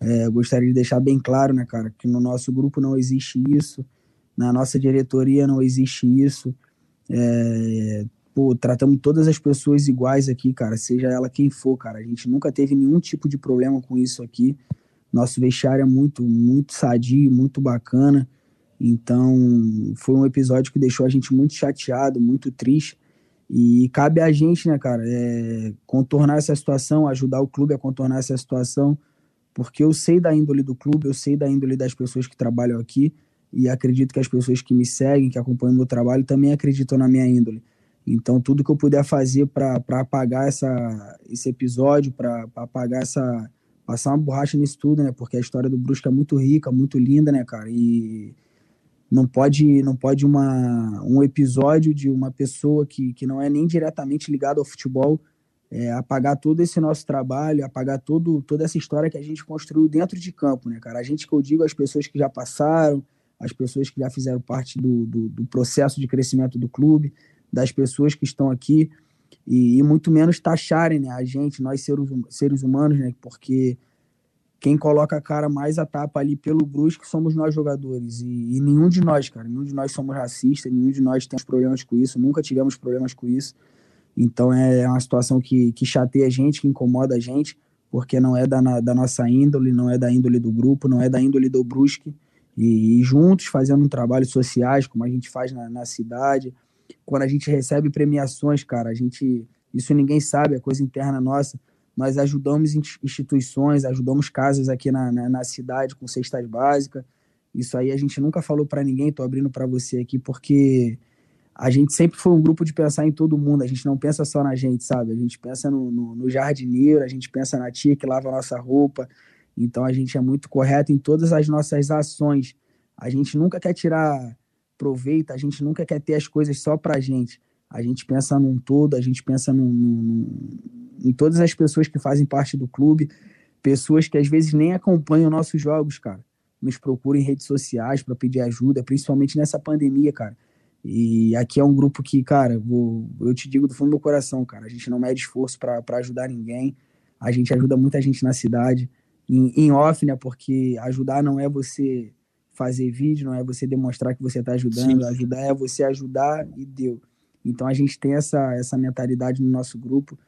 é, gostaria de deixar bem claro, né, cara, que no nosso grupo não existe isso, na nossa diretoria não existe isso. É, pô, tratamos todas as pessoas iguais aqui, cara, seja ela quem for, cara. A gente nunca teve nenhum tipo de problema com isso aqui. Nosso vestiário é muito, muito sadio, muito bacana. Então, foi um episódio que deixou a gente muito chateado, muito triste. E cabe a gente, né, cara, é, contornar essa situação, ajudar o clube a contornar essa situação porque eu sei da índole do clube, eu sei da índole das pessoas que trabalham aqui e acredito que as pessoas que me seguem, que acompanham o meu trabalho, também acreditam na minha índole. Então, tudo que eu puder fazer para apagar essa, esse episódio, para apagar essa. passar uma borracha nisso tudo, né? Porque a história do Brusque é muito rica, muito linda, né, cara? E não pode não pode uma, um episódio de uma pessoa que, que não é nem diretamente ligada ao futebol é, apagar todo esse nosso trabalho, apagar todo, toda essa história que a gente construiu dentro de campo, né, cara? A gente que eu digo, as pessoas que já passaram, as pessoas que já fizeram parte do, do, do processo de crescimento do clube, das pessoas que estão aqui, e, e, muito menos taxarem né, a gente, nós seres, seres humanos, né? Porque quem coloca a cara mais a tapa ali pelo Brusque somos nós jogadores. E, e, nenhum de nós, cara, nenhum de nós somos racistas, nenhum de nós temos problemas com isso, nunca tivemos problemas com isso. Então é uma situação que, que chateia a gente, que incomoda a gente, porque não é da, da nossa índole, não é da índole do grupo, não é da índole do Brusque. E, e juntos, fazendo um trabalho sociais, como a gente faz na, na cidade. Quando a gente recebe premiações, cara, a gente. Isso ninguém sabe, é coisa interna nossa. Nós ajudamos instituições, ajudamos casas aqui na, na, na cidade com cestas básicas. Isso aí a gente nunca falou para ninguém, tô abrindo para você aqui, porque a gente sempre foi um grupo de pensar em todo mundo, a gente não pensa só na gente, sabe? A gente pensa no, no, no jardineiro, a gente pensa na tia que lava a nossa roupa, então a gente é muito correto em todas as nossas ações. A gente nunca quer tirar proveito, a gente nunca quer ter as coisas só pra gente. A gente pensa num todo, a gente pensa num, num, em todas as pessoas que fazem parte do clube, pessoas que às vezes nem acompanham nossos jogos, cara. Nos procuram em redes sociais para pedir ajuda, principalmente nessa pandemia, cara. E aqui é um grupo que, cara, vou, eu te digo do fundo do meu coração, cara, a gente não mede esforço para ajudar ninguém, a gente ajuda muita gente na cidade, em, em, off, né, porque ajudar não é você fazer vídeo, não é você demonstrar que você está ajudando, Sim. ajudar é você ajudar e deu. Então a gente tem essa, essa mentalidade no nosso grupo,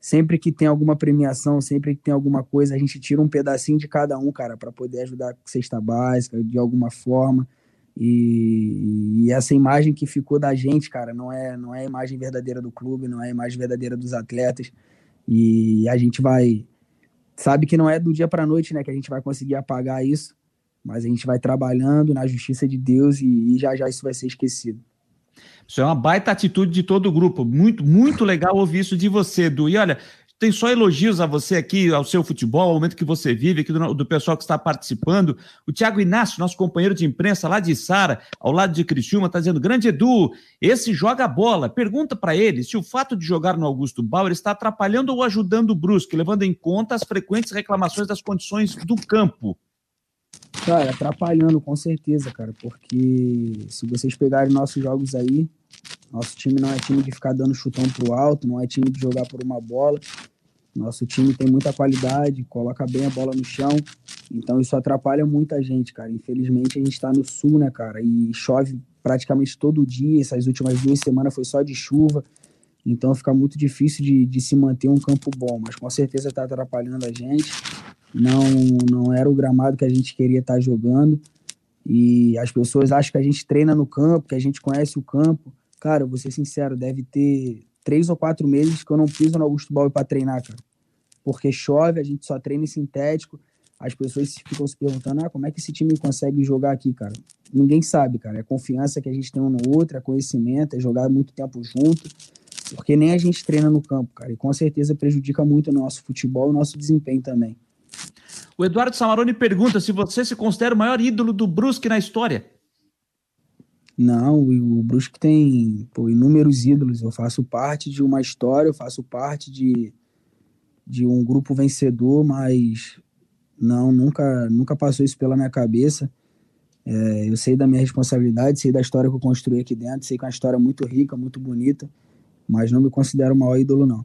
sempre que tem alguma premiação, sempre que tem alguma coisa, a gente tira um pedacinho de cada um, cara, para poder ajudar com cesta básica, de alguma forma, e, e, essa imagem que ficou da gente, cara, não é, não é a imagem verdadeira do clube, não é a imagem verdadeira dos atletas. E a gente vai. Sabe que não é do dia para noite, né, que a gente vai conseguir apagar isso, mas a gente vai trabalhando na justiça de Deus e, e já já isso vai ser esquecido. Isso é uma baita atitude de todo o grupo. Muito, muito legal ouvir isso de você, Edu. E olha, tem só elogios a você aqui, ao seu futebol, ao momento que você vive, aqui do, do pessoal que está participando. O Tiago Inácio, nosso companheiro de imprensa lá de Sara, ao lado de Criciúma, está dizendo: Grande Edu, esse joga bola. Pergunta para ele se o fato de jogar no Augusto Bauer está atrapalhando ou ajudando o Brusque, levando em conta as frequentes reclamações das condições do campo. Cara, atrapalhando com certeza, cara, porque se vocês pegarem nossos jogos aí, nosso time não é time de ficar dando chutão pro alto, não é time de jogar por uma bola. Nosso time tem muita qualidade, coloca bem a bola no chão. Então isso atrapalha muita gente, cara. Infelizmente a gente tá no sul, né, cara? E chove praticamente todo dia. Essas últimas duas semanas foi só de chuva. Então fica muito difícil de, de se manter um campo bom. Mas com certeza tá atrapalhando a gente. Não, não era o gramado que a gente queria estar tá jogando. E as pessoas acham que a gente treina no campo, que a gente conhece o campo. Cara, vou ser sincero, deve ter três ou quatro meses que eu não piso no Augusto Bauer para treinar, cara. Porque chove, a gente só treina em sintético. As pessoas ficam se perguntando, ah, como é que esse time consegue jogar aqui, cara? Ninguém sabe, cara. É confiança que a gente tem um no outro, é conhecimento, é jogar muito tempo junto. Porque nem a gente treina no campo, cara. E com certeza prejudica muito o nosso futebol e o nosso desempenho também. O Eduardo Samaroni pergunta se você se considera o maior ídolo do Brusque na história. Não, o Brusque tem pô, inúmeros ídolos. Eu faço parte de uma história, eu faço parte de, de um grupo vencedor, mas não, nunca, nunca passou isso pela minha cabeça. É, eu sei da minha responsabilidade, sei da história que eu construí aqui dentro, sei que é uma história muito rica, muito bonita, mas não me considero o maior ídolo, não.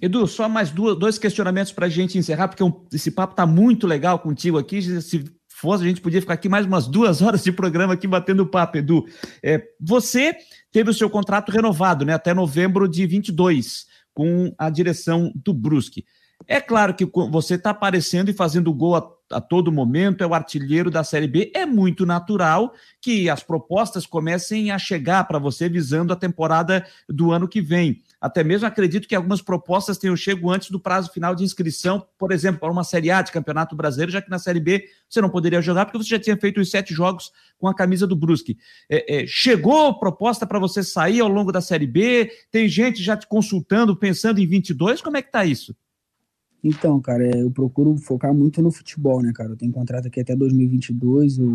Edu, só mais duas, dois questionamentos para a gente encerrar, porque esse papo está muito legal contigo aqui. Se fosse, a gente podia ficar aqui mais umas duas horas de programa aqui batendo papo, Edu. É, você teve o seu contrato renovado, né, até novembro de 22, com a direção do Brusque. É claro que você está aparecendo e fazendo gol a a todo momento, é o artilheiro da Série B. É muito natural que as propostas comecem a chegar para você visando a temporada do ano que vem. Até mesmo acredito que algumas propostas tenham chego antes do prazo final de inscrição, por exemplo, para uma Série A de Campeonato Brasileiro, já que na Série B você não poderia jogar porque você já tinha feito os sete jogos com a camisa do Brusque. É, é, chegou proposta para você sair ao longo da Série B? Tem gente já te consultando, pensando em 22? Como é que está isso? Então, cara, é, eu procuro focar muito no futebol, né, cara? Eu tenho contrato aqui até 2022, eu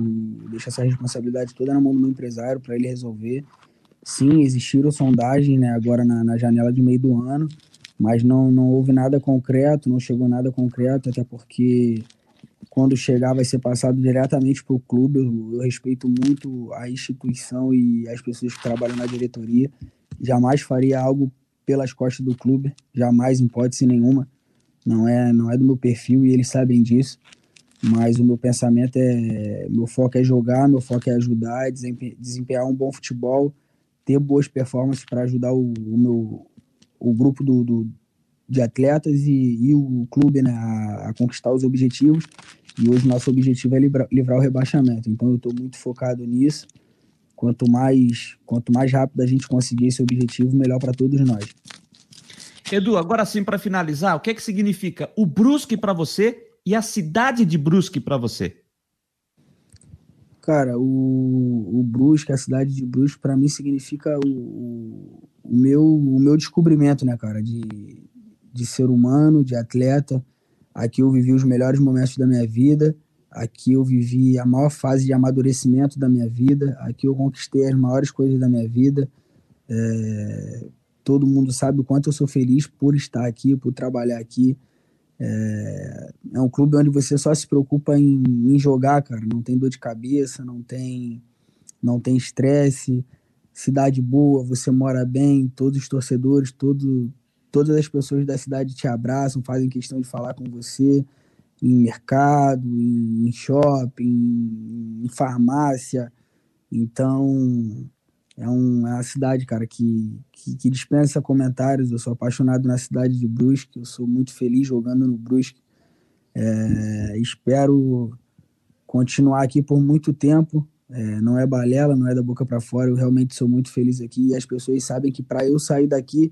deixo essa responsabilidade toda na mão do meu empresário para ele resolver. Sim, existiram sondagens, né, agora na, na, janela de meio do ano, mas não, não houve nada concreto, não chegou nada concreto, até porque quando chegar vai ser passado diretamente para o clube. Eu, eu respeito muito a instituição e as pessoas que trabalham na diretoria. Jamais faria algo pelas costas do clube, jamais, em hipótese nenhuma não é, não é do meu perfil e eles sabem disso. Mas o meu pensamento é, meu foco é jogar, meu foco é ajudar, desempenhar um bom futebol, ter boas performances para ajudar o, o, meu o grupo do, do de atletas e, e, o clube né, a, a, conquistar os objetivos. E hoje nosso objetivo é livrar, livrar o rebaixamento. Então eu estou muito focado nisso. Quanto mais, quanto mais rápido a gente conseguir esse objetivo, melhor para todos nós. Edu, agora sim, para finalizar, o que é que significa o Brusque para você e a cidade de Brusque para você? Cara, o, o Brusque, a cidade de Brusque, para mim significa o, o, meu, o meu descobrimento, né, cara, de, de ser humano, de atleta. Aqui eu vivi os melhores momentos da minha vida. Aqui eu vivi a maior fase de amadurecimento da minha vida. Aqui eu conquistei as maiores coisas da minha vida. É, todo mundo sabe o quanto eu sou feliz por estar aqui, por trabalhar aqui. É, é um clube onde você só se preocupa em, em, jogar, cara. Não tem dor de cabeça, não tem não tem estresse, cidade boa, você mora bem, todos os torcedores, todo, todas as pessoas da cidade te abraçam, fazem questão de falar com você em mercado, em, em shopping, em farmácia. Então, é, um, é uma cidade, cara, que, que, que, dispensa comentários. Eu sou apaixonado na cidade de Brusque, eu sou muito feliz jogando no Brusque. É, espero continuar aqui por muito tempo. É, não é balela, não é da boca para fora. Eu realmente sou muito feliz aqui e as pessoas sabem que para eu sair daqui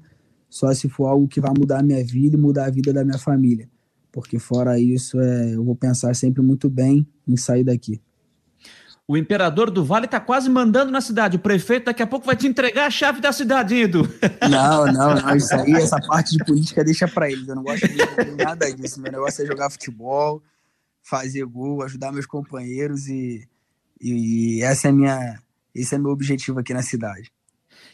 só se for algo que vai mudar a minha vida e mudar a vida da minha família. Porque fora isso, é, eu vou pensar sempre muito bem em sair daqui. O imperador do Vale está quase mandando na cidade. O prefeito daqui a pouco vai te entregar a chave da cidade, Edu. Não, não, não. Isso aí, essa parte de política deixa para eles. Eu não gosto de nada disso. Meu negócio é jogar futebol, fazer gol, ajudar meus companheiros e, e essa é minha, esse é meu objetivo aqui na cidade.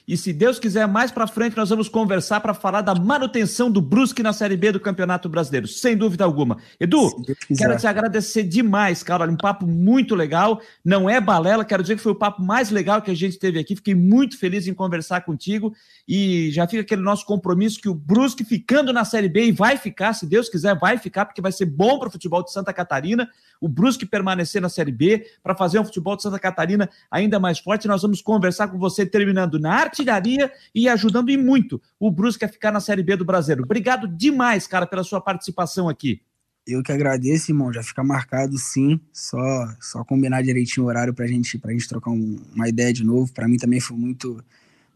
E se Deus quiser, mais para frente nós vamos conversar para falar da manutenção do Brusque na Série B do Campeonato Brasileiro, sem dúvida alguma. Edu, quero te agradecer demais, cara. um papo muito legal. Não é balela, quero dizer que foi o papo mais legal que a gente teve aqui. Fiquei muito feliz em conversar contigo e já fica aquele nosso compromisso que o Brusque ficando na Série B e vai ficar, se Deus quiser, vai ficar, porque vai ser bom para o futebol de Santa Catarina. O Brusque permanecer na Série B para fazer um futebol de Santa Catarina ainda mais forte. Nós vamos conversar com você terminando na artilharia e ajudando e muito o Brusque a ficar na Série B do Brasileiro. Obrigado demais, cara, pela sua participação aqui. Eu que agradeço, irmão. Já fica marcado sim. Só só combinar direitinho o horário pra gente, pra gente trocar um, uma ideia de novo. Para mim também foi muito,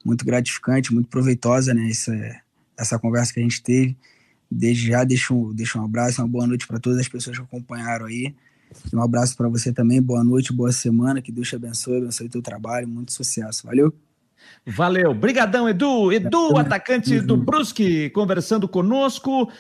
muito gratificante, muito proveitosa, né? Essa, essa conversa que a gente teve. Desde já, deixo, deixo um abraço, uma boa noite para todas as pessoas que acompanharam aí. Um abraço para você também. Boa noite, boa semana. Que Deus te abençoe, abençoe teu trabalho. Muito sucesso. Valeu! Valeu. Brigadão, Edu. Edu, atacante do Brusque, conversando conosco,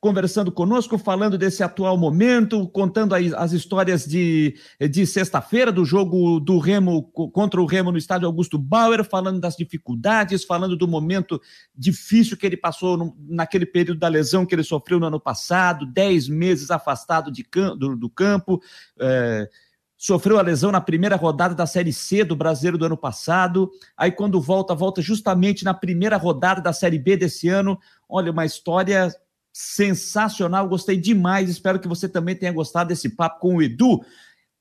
conversando conosco, falando desse atual momento, contando as histórias de, de sexta-feira do jogo do Remo contra o Remo no estádio Augusto Bauer, falando das dificuldades, falando do momento difícil que ele passou no, naquele período da lesão que ele sofreu no ano passado, dez meses afastado de, do, do campo. É, sofreu a lesão na primeira rodada da Série C do Brasileiro do ano passado. Aí, quando volta, volta justamente na primeira rodada da Série B desse ano. Olha, uma história sensacional, gostei demais. Espero que você também tenha gostado desse papo com o Edu.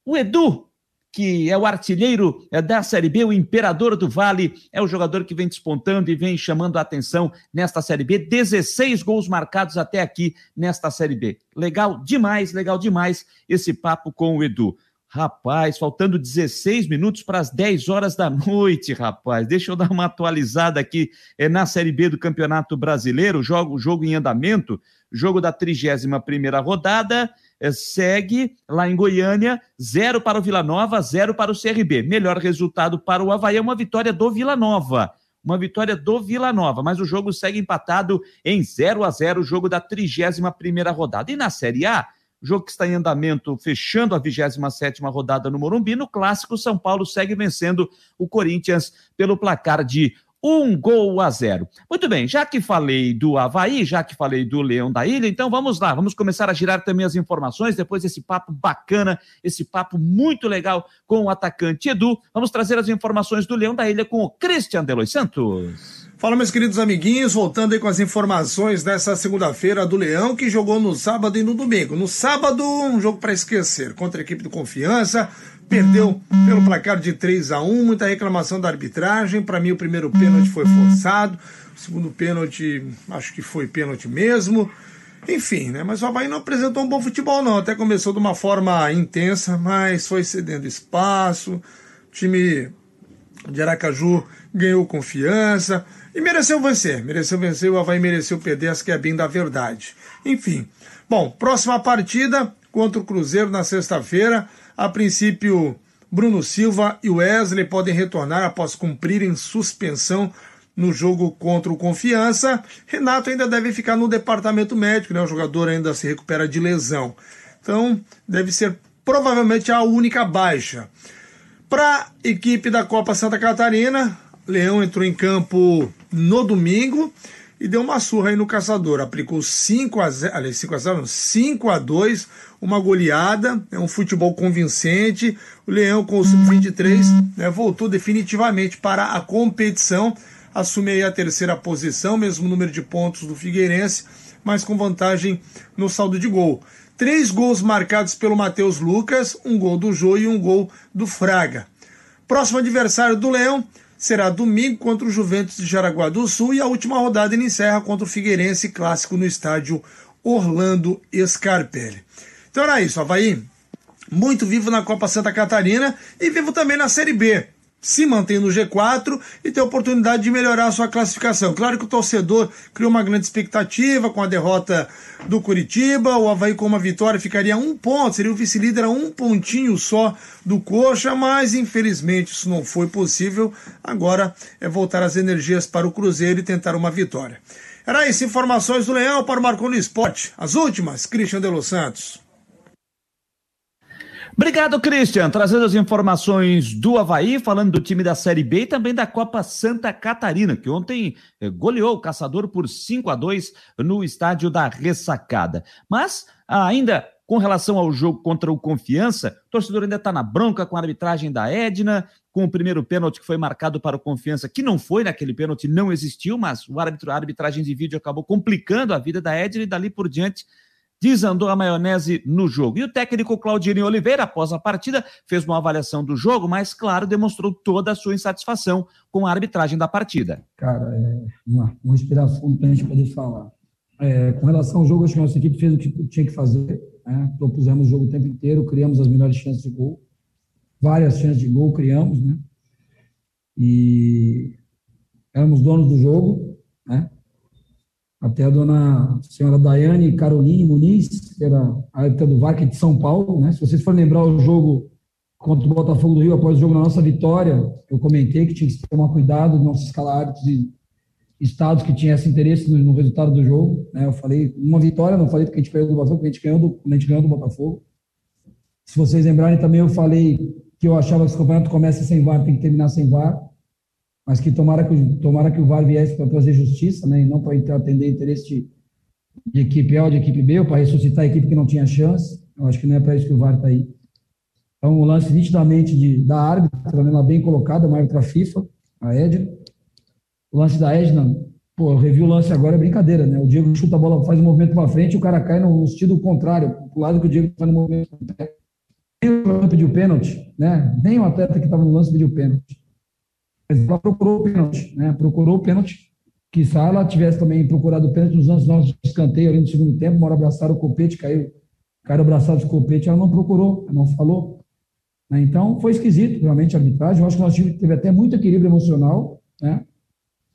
O Edu, que é o artilheiro é, da Série B, o imperador do Vale, é o jogador que vem despontando e vem chamando a atenção nesta Série B. 16 gols marcados até aqui nesta Série B. Legal demais, legal demais esse papo com o Edu. Rapaz, faltando 16 minutos para as 10 horas da noite, rapaz. Deixa eu dar uma atualizada aqui é, na Série B do Campeonato Brasileiro, jogo, jogo em andamento, jogo da 31 primeira rodada, é, segue lá em Goiânia, zero para o Vila Nova, zero para o CRB. Melhor resultado para o Havaí é uma vitória do Vila Nova. Uma vitória do Vila Nova, mas o jogo segue empatado em 0 a 0 o jogo da 31 primeira rodada. E na Série A, jogo que está em andamento, fechando a 27 rodada no Morumbi. No clássico, São Paulo segue vencendo o Corinthians pelo placar de um gol a zero. Muito bem, já que falei do Havaí, já que falei do Leão da Ilha, então vamos lá, vamos começar a girar também as informações, depois desse papo bacana, esse papo muito legal com o atacante Edu. Vamos trazer as informações do Leão da Ilha com o Christian Delois Santos. Fala, meus queridos amiguinhos, voltando aí com as informações dessa segunda-feira do Leão, que jogou no sábado e no domingo. No sábado, um jogo para esquecer, contra a equipe do Confiança, perdeu pelo placar de 3 a 1 muita reclamação da arbitragem. Para mim, o primeiro pênalti foi forçado, o segundo pênalti, acho que foi pênalti mesmo. Enfim, né? Mas o Havaí não apresentou um bom futebol, não. Até começou de uma forma intensa, mas foi cedendo espaço. O time de Aracaju ganhou confiança. E mereceu vencer, mereceu vencer, o Havaí mereceu perder, essa que é bem da verdade. Enfim, bom, próxima partida contra o Cruzeiro na sexta-feira. A princípio, Bruno Silva e Wesley podem retornar após cumprirem suspensão no jogo contra o Confiança. Renato ainda deve ficar no departamento médico, né? O jogador ainda se recupera de lesão. Então, deve ser provavelmente a única baixa. Para a equipe da Copa Santa Catarina, Leão entrou em campo no domingo e deu uma surra aí no caçador. Aplicou 5 a 0, aliás, 5 a 0, não, 5 a 2, uma goleada, é um futebol convincente. O Leão com o sub-23 né, voltou definitivamente para a competição, assume aí a terceira posição, mesmo número de pontos do Figueirense, mas com vantagem no saldo de gol. Três gols marcados pelo Matheus Lucas, um gol do Jô e um gol do Fraga. Próximo adversário do Leão, será domingo contra o Juventus de Jaraguá do Sul e a última rodada ele encerra contra o Figueirense clássico no estádio Orlando Scarpelli. Então era isso, Havaí. Muito vivo na Copa Santa Catarina e vivo também na Série B se mantém no G4 e ter oportunidade de melhorar a sua classificação. Claro que o torcedor criou uma grande expectativa com a derrota do Curitiba, o Havaí com uma vitória ficaria um ponto, seria o vice-líder a um pontinho só do Coxa, mas infelizmente isso não foi possível. Agora é voltar as energias para o Cruzeiro e tentar uma vitória. Era isso, informações do Leão para o Marcou no Esporte. As últimas, Christian de Los Santos. Obrigado, Christian, trazendo as informações do Havaí, falando do time da Série B e também da Copa Santa Catarina, que ontem eh, goleou o Caçador por 5 a 2 no estádio da Ressacada. Mas, ainda com relação ao jogo contra o Confiança, o torcedor ainda está na bronca com a arbitragem da Edna, com o primeiro pênalti que foi marcado para o Confiança, que não foi naquele pênalti, não existiu, mas o árbitro, a arbitragem de vídeo acabou complicando a vida da Edna e dali por diante desandou a maionese no jogo. E o técnico Claudinho Oliveira, após a partida, fez uma avaliação do jogo, mas, claro, demonstrou toda a sua insatisfação com a arbitragem da partida. Cara, é uma, uma inspiração para a gente poder falar. É, com relação ao jogo, acho que a nossa equipe fez o que tinha que fazer. Né? Propusemos o jogo o tempo inteiro, criamos as melhores chances de gol. Várias chances de gol criamos, né? E éramos donos do jogo, né? Até a dona senhora Daiane Caroline Muniz, que era a árbitra do VAR, de São Paulo. Né? Se vocês forem lembrar o jogo contra o Botafogo do Rio, após o jogo na nossa vitória, eu comentei que tinha que tomar cuidado, não se escalar árbitros de estados que tinham esse interesse no, no resultado do jogo. Né? Eu falei uma vitória, não falei porque a gente perdeu do Botafogo, porque a gente ganhou do, a gente ganhou do Botafogo. Se vocês lembrarem também, eu falei que eu achava que esse campeonato começa sem VAR, tem que terminar sem VAR mas que tomara que, tomara que o VAR viesse para trazer justiça, né, e não para atender interesse de, de, equipe A ou de equipe B, ou para ressuscitar a equipe que não tinha chance. Eu acho que não é para isso que o VAR está aí. Então, o lance nitidamente de, da árbitra, né, ela bem colocada, uma árbitra FIFA, a Edna. O lance da Edna, pô, eu revi o lance agora, é brincadeira, né? O Diego chuta a bola, faz um movimento para frente, o cara cai no sentido contrário, pro lado que o Diego faz no movimento o pediu pênalti, né? Nem o atleta que estava no lance pediu pênalti. Mas ela procurou o pênalti, né? Procurou o pênalti. Que se ela tivesse também procurado o pênalti nos lances nossos escanteio ali no segundo tempo, uma hora abraçaram o copete, caiu, caiu abraçado de copete, ela não procurou, não falou. Né? Então, foi esquisito, realmente, a arbitragem. Eu acho que nós time teve até muito equilíbrio emocional, né?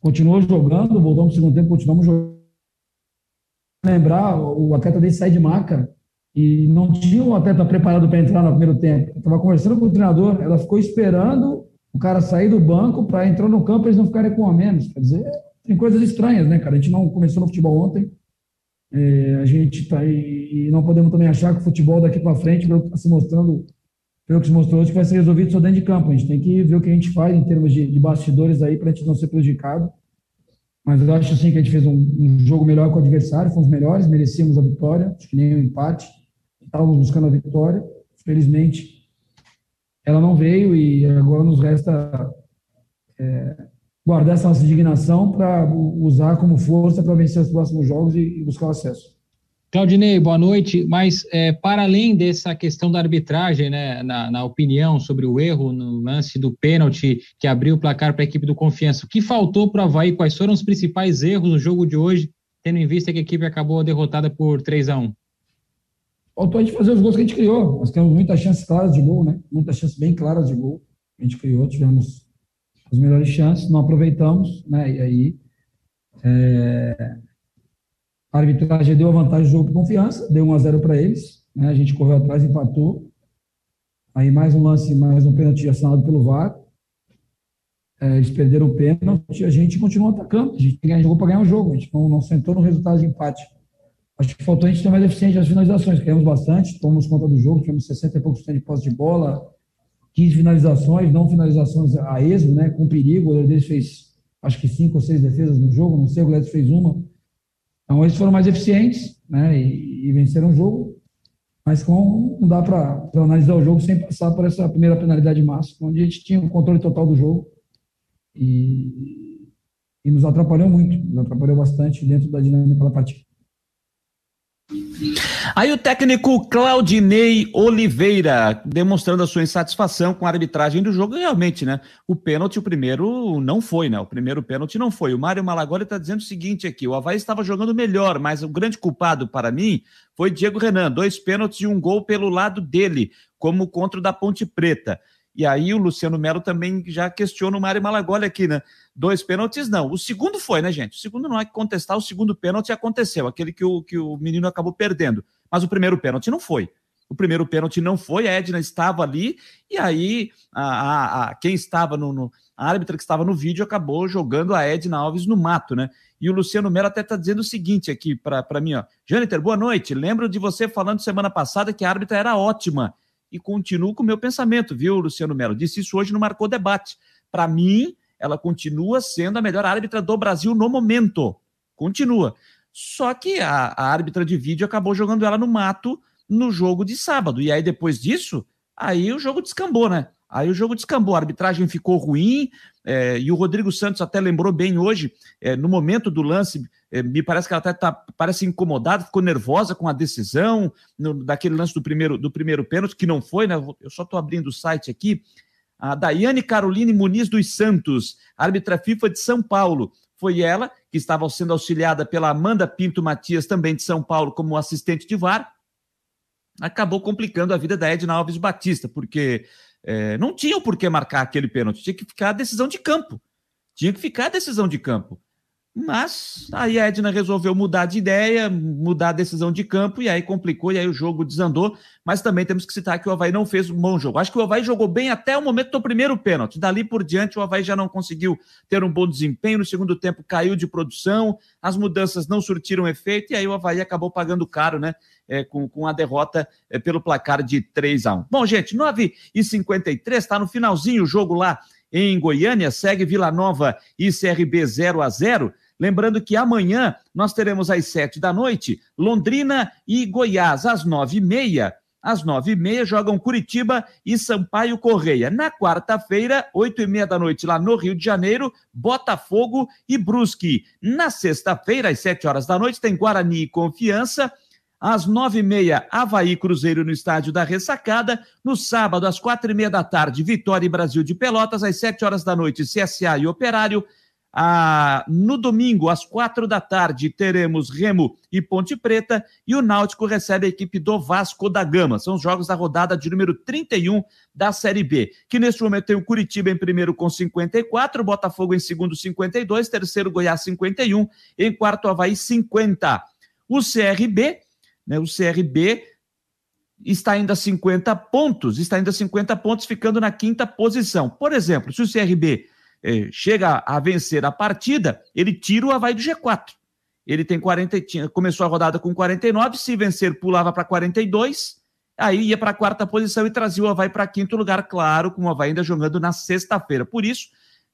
Continuou jogando, voltamos no segundo tempo, continuamos jogando. Lembrar, o atleta dele sai de maca, e não tinha um atleta preparado para entrar no primeiro tempo. Estava conversando com o treinador, ela ficou esperando o cara sair do banco para entrar no campo e eles não ficarem com a menos. Quer dizer, tem coisas estranhas, né, cara? A gente não começou no futebol ontem, é, a gente está aí e não podemos também achar que o futebol daqui para frente, pelo que está se mostrando, pelo que se mostrou hoje, vai ser resolvido só dentro de campo. A gente tem que ver o que a gente faz em termos de, de bastidores aí para a gente não ser prejudicado. Mas eu acho assim que a gente fez um, um jogo melhor com o adversário, fomos melhores, merecíamos a vitória, acho que nem o um empate estávamos buscando a vitória. Felizmente, ela não veio e agora nos resta é, guardar essa nossa indignação para usar como força para vencer os próximos jogos e, e buscar o acesso. Claudinei, boa noite. Mas, é, para além dessa questão da arbitragem, né, na, na, opinião sobre o erro no lance do pênalti que abriu o placar para a equipe do Confiança, o que faltou para o Havaí? Quais foram os principais erros no jogo de hoje, tendo em vista que a equipe acabou derrotada por 3 a 1 faltou a gente fazer os gols que a gente criou. Nós temos muitas chances claras de gol, né? Muitas chances bem claras de gol. A gente criou, tivemos as melhores chances, não aproveitamos, né? E aí é... a arbitragem deu a vantagem do jogo de confiança, deu 1 a 0 para eles, né? A gente correu atrás, empatou. Aí mais um lance, mais um pênalti assinado pelo VAR. É, eles perderam o pênalti, a gente continuou atacando, a gente jogou para ganhar o jogo, a gente não, não sentou no resultado de empate. Acho que faltou a gente ter mais eficiente nas finalizações. Criamos bastante, tomamos conta do jogo, tivemos 60 e poucos de posse de bola, 15 finalizações, não finalizações a esmo, né, com perigo. O Leandro fez, acho que cinco ou seis defesas no jogo, não sei, o Leandro fez uma. Então, eles foram mais eficientes né, e, e venceram o jogo, mas com, não dá para analisar o jogo sem passar por essa primeira penalidade máxima, onde a gente tinha o controle total do jogo e, e nos atrapalhou muito, nos atrapalhou bastante dentro da dinâmica da partida. Aí o técnico Claudinei Oliveira demonstrando a sua insatisfação com a arbitragem do jogo. Realmente, né? O pênalti, o primeiro, não foi, né? O primeiro pênalti não foi. O Mário Malagoli está dizendo o seguinte aqui: o Havaí estava jogando melhor, mas o grande culpado para mim foi Diego Renan. Dois pênaltis e um gol pelo lado dele, como contra o da Ponte Preta. E aí o Luciano Melo também já questiona o Mário Malagoli aqui, né? Dois pênaltis, não. O segundo foi, né, gente? O segundo não é que contestar, o segundo pênalti aconteceu, aquele que o, que o menino acabou perdendo. Mas o primeiro pênalti não foi. O primeiro pênalti não foi, a Edna estava ali, e aí a, a, a quem estava no, no, A árbitra que estava no vídeo acabou jogando a Edna Alves no mato, né? E o Luciano Melo até está dizendo o seguinte aqui para mim, ó. Jâniter, boa noite. Lembro de você falando semana passada que a árbitra era ótima e continuo com o meu pensamento, viu, Luciano Melo? Disse isso hoje no Marcou Debate. Para mim, ela continua sendo a melhor árbitra do Brasil no momento. Continua. Só que a, a árbitra de vídeo acabou jogando ela no mato no jogo de sábado. E aí, depois disso, aí o jogo descambou, né? Aí o jogo descambou, a arbitragem ficou ruim, é, e o Rodrigo Santos até lembrou bem hoje, é, no momento do lance, é, me parece que ela até tá, parece incomodada, ficou nervosa com a decisão no, daquele lance do primeiro, do primeiro pênalti, que não foi, né? Eu só estou abrindo o site aqui. A Daiane Caroline Muniz dos Santos, árbitra FIFA de São Paulo. Foi ela que estava sendo auxiliada pela Amanda Pinto Matias, também de São Paulo, como assistente de VAR. Acabou complicando a vida da Edna Alves Batista, porque é, não tinha o porquê marcar aquele pênalti, tinha que ficar a decisão de campo. Tinha que ficar a decisão de campo. Mas aí a Edna resolveu mudar de ideia, mudar a decisão de campo, e aí complicou, e aí o jogo desandou. Mas também temos que citar que o Havaí não fez um bom jogo. Acho que o Havaí jogou bem até o momento do primeiro pênalti. Dali por diante, o Havaí já não conseguiu ter um bom desempenho. No segundo tempo, caiu de produção, as mudanças não surtiram efeito, e aí o Havaí acabou pagando caro, né? É, com, com a derrota é, pelo placar de 3 a 1 Bom, gente, 9h53, está no finalzinho o jogo lá em Goiânia, segue Vila Nova e CRB 0 a 0 Lembrando que amanhã nós teremos às sete da noite Londrina e Goiás, às nove e meia. Às nove e meia jogam Curitiba e Sampaio Correia. Na quarta-feira, oito e meia da noite, lá no Rio de Janeiro, Botafogo e Brusque. Na sexta-feira, às sete horas da noite, tem Guarani e Confiança. Às nove e meia, Havaí Cruzeiro no estádio da Ressacada. No sábado, às quatro e meia da tarde, Vitória e Brasil de Pelotas. Às sete horas da noite, CSA e Operário. Ah, no domingo, às quatro da tarde, teremos Remo e Ponte Preta e o Náutico recebe a equipe do Vasco da Gama. São os jogos da rodada de número 31 da Série B, que neste momento tem o Curitiba em primeiro com 54, Botafogo em segundo 52, terceiro Goiás 51, em quarto Havaí 50. O CRB, né, o CRB está ainda 50 pontos, está ainda 50 pontos, ficando na quinta posição. Por exemplo, se o CRB eh, chega a vencer a partida, ele tira o Havaí do G4. Ele tem 40, tinha, começou a rodada com 49, se vencer, pulava para 42, aí ia para a quarta posição e trazia o Havaí para quinto lugar, claro, com o Havaí ainda jogando na sexta-feira. Por isso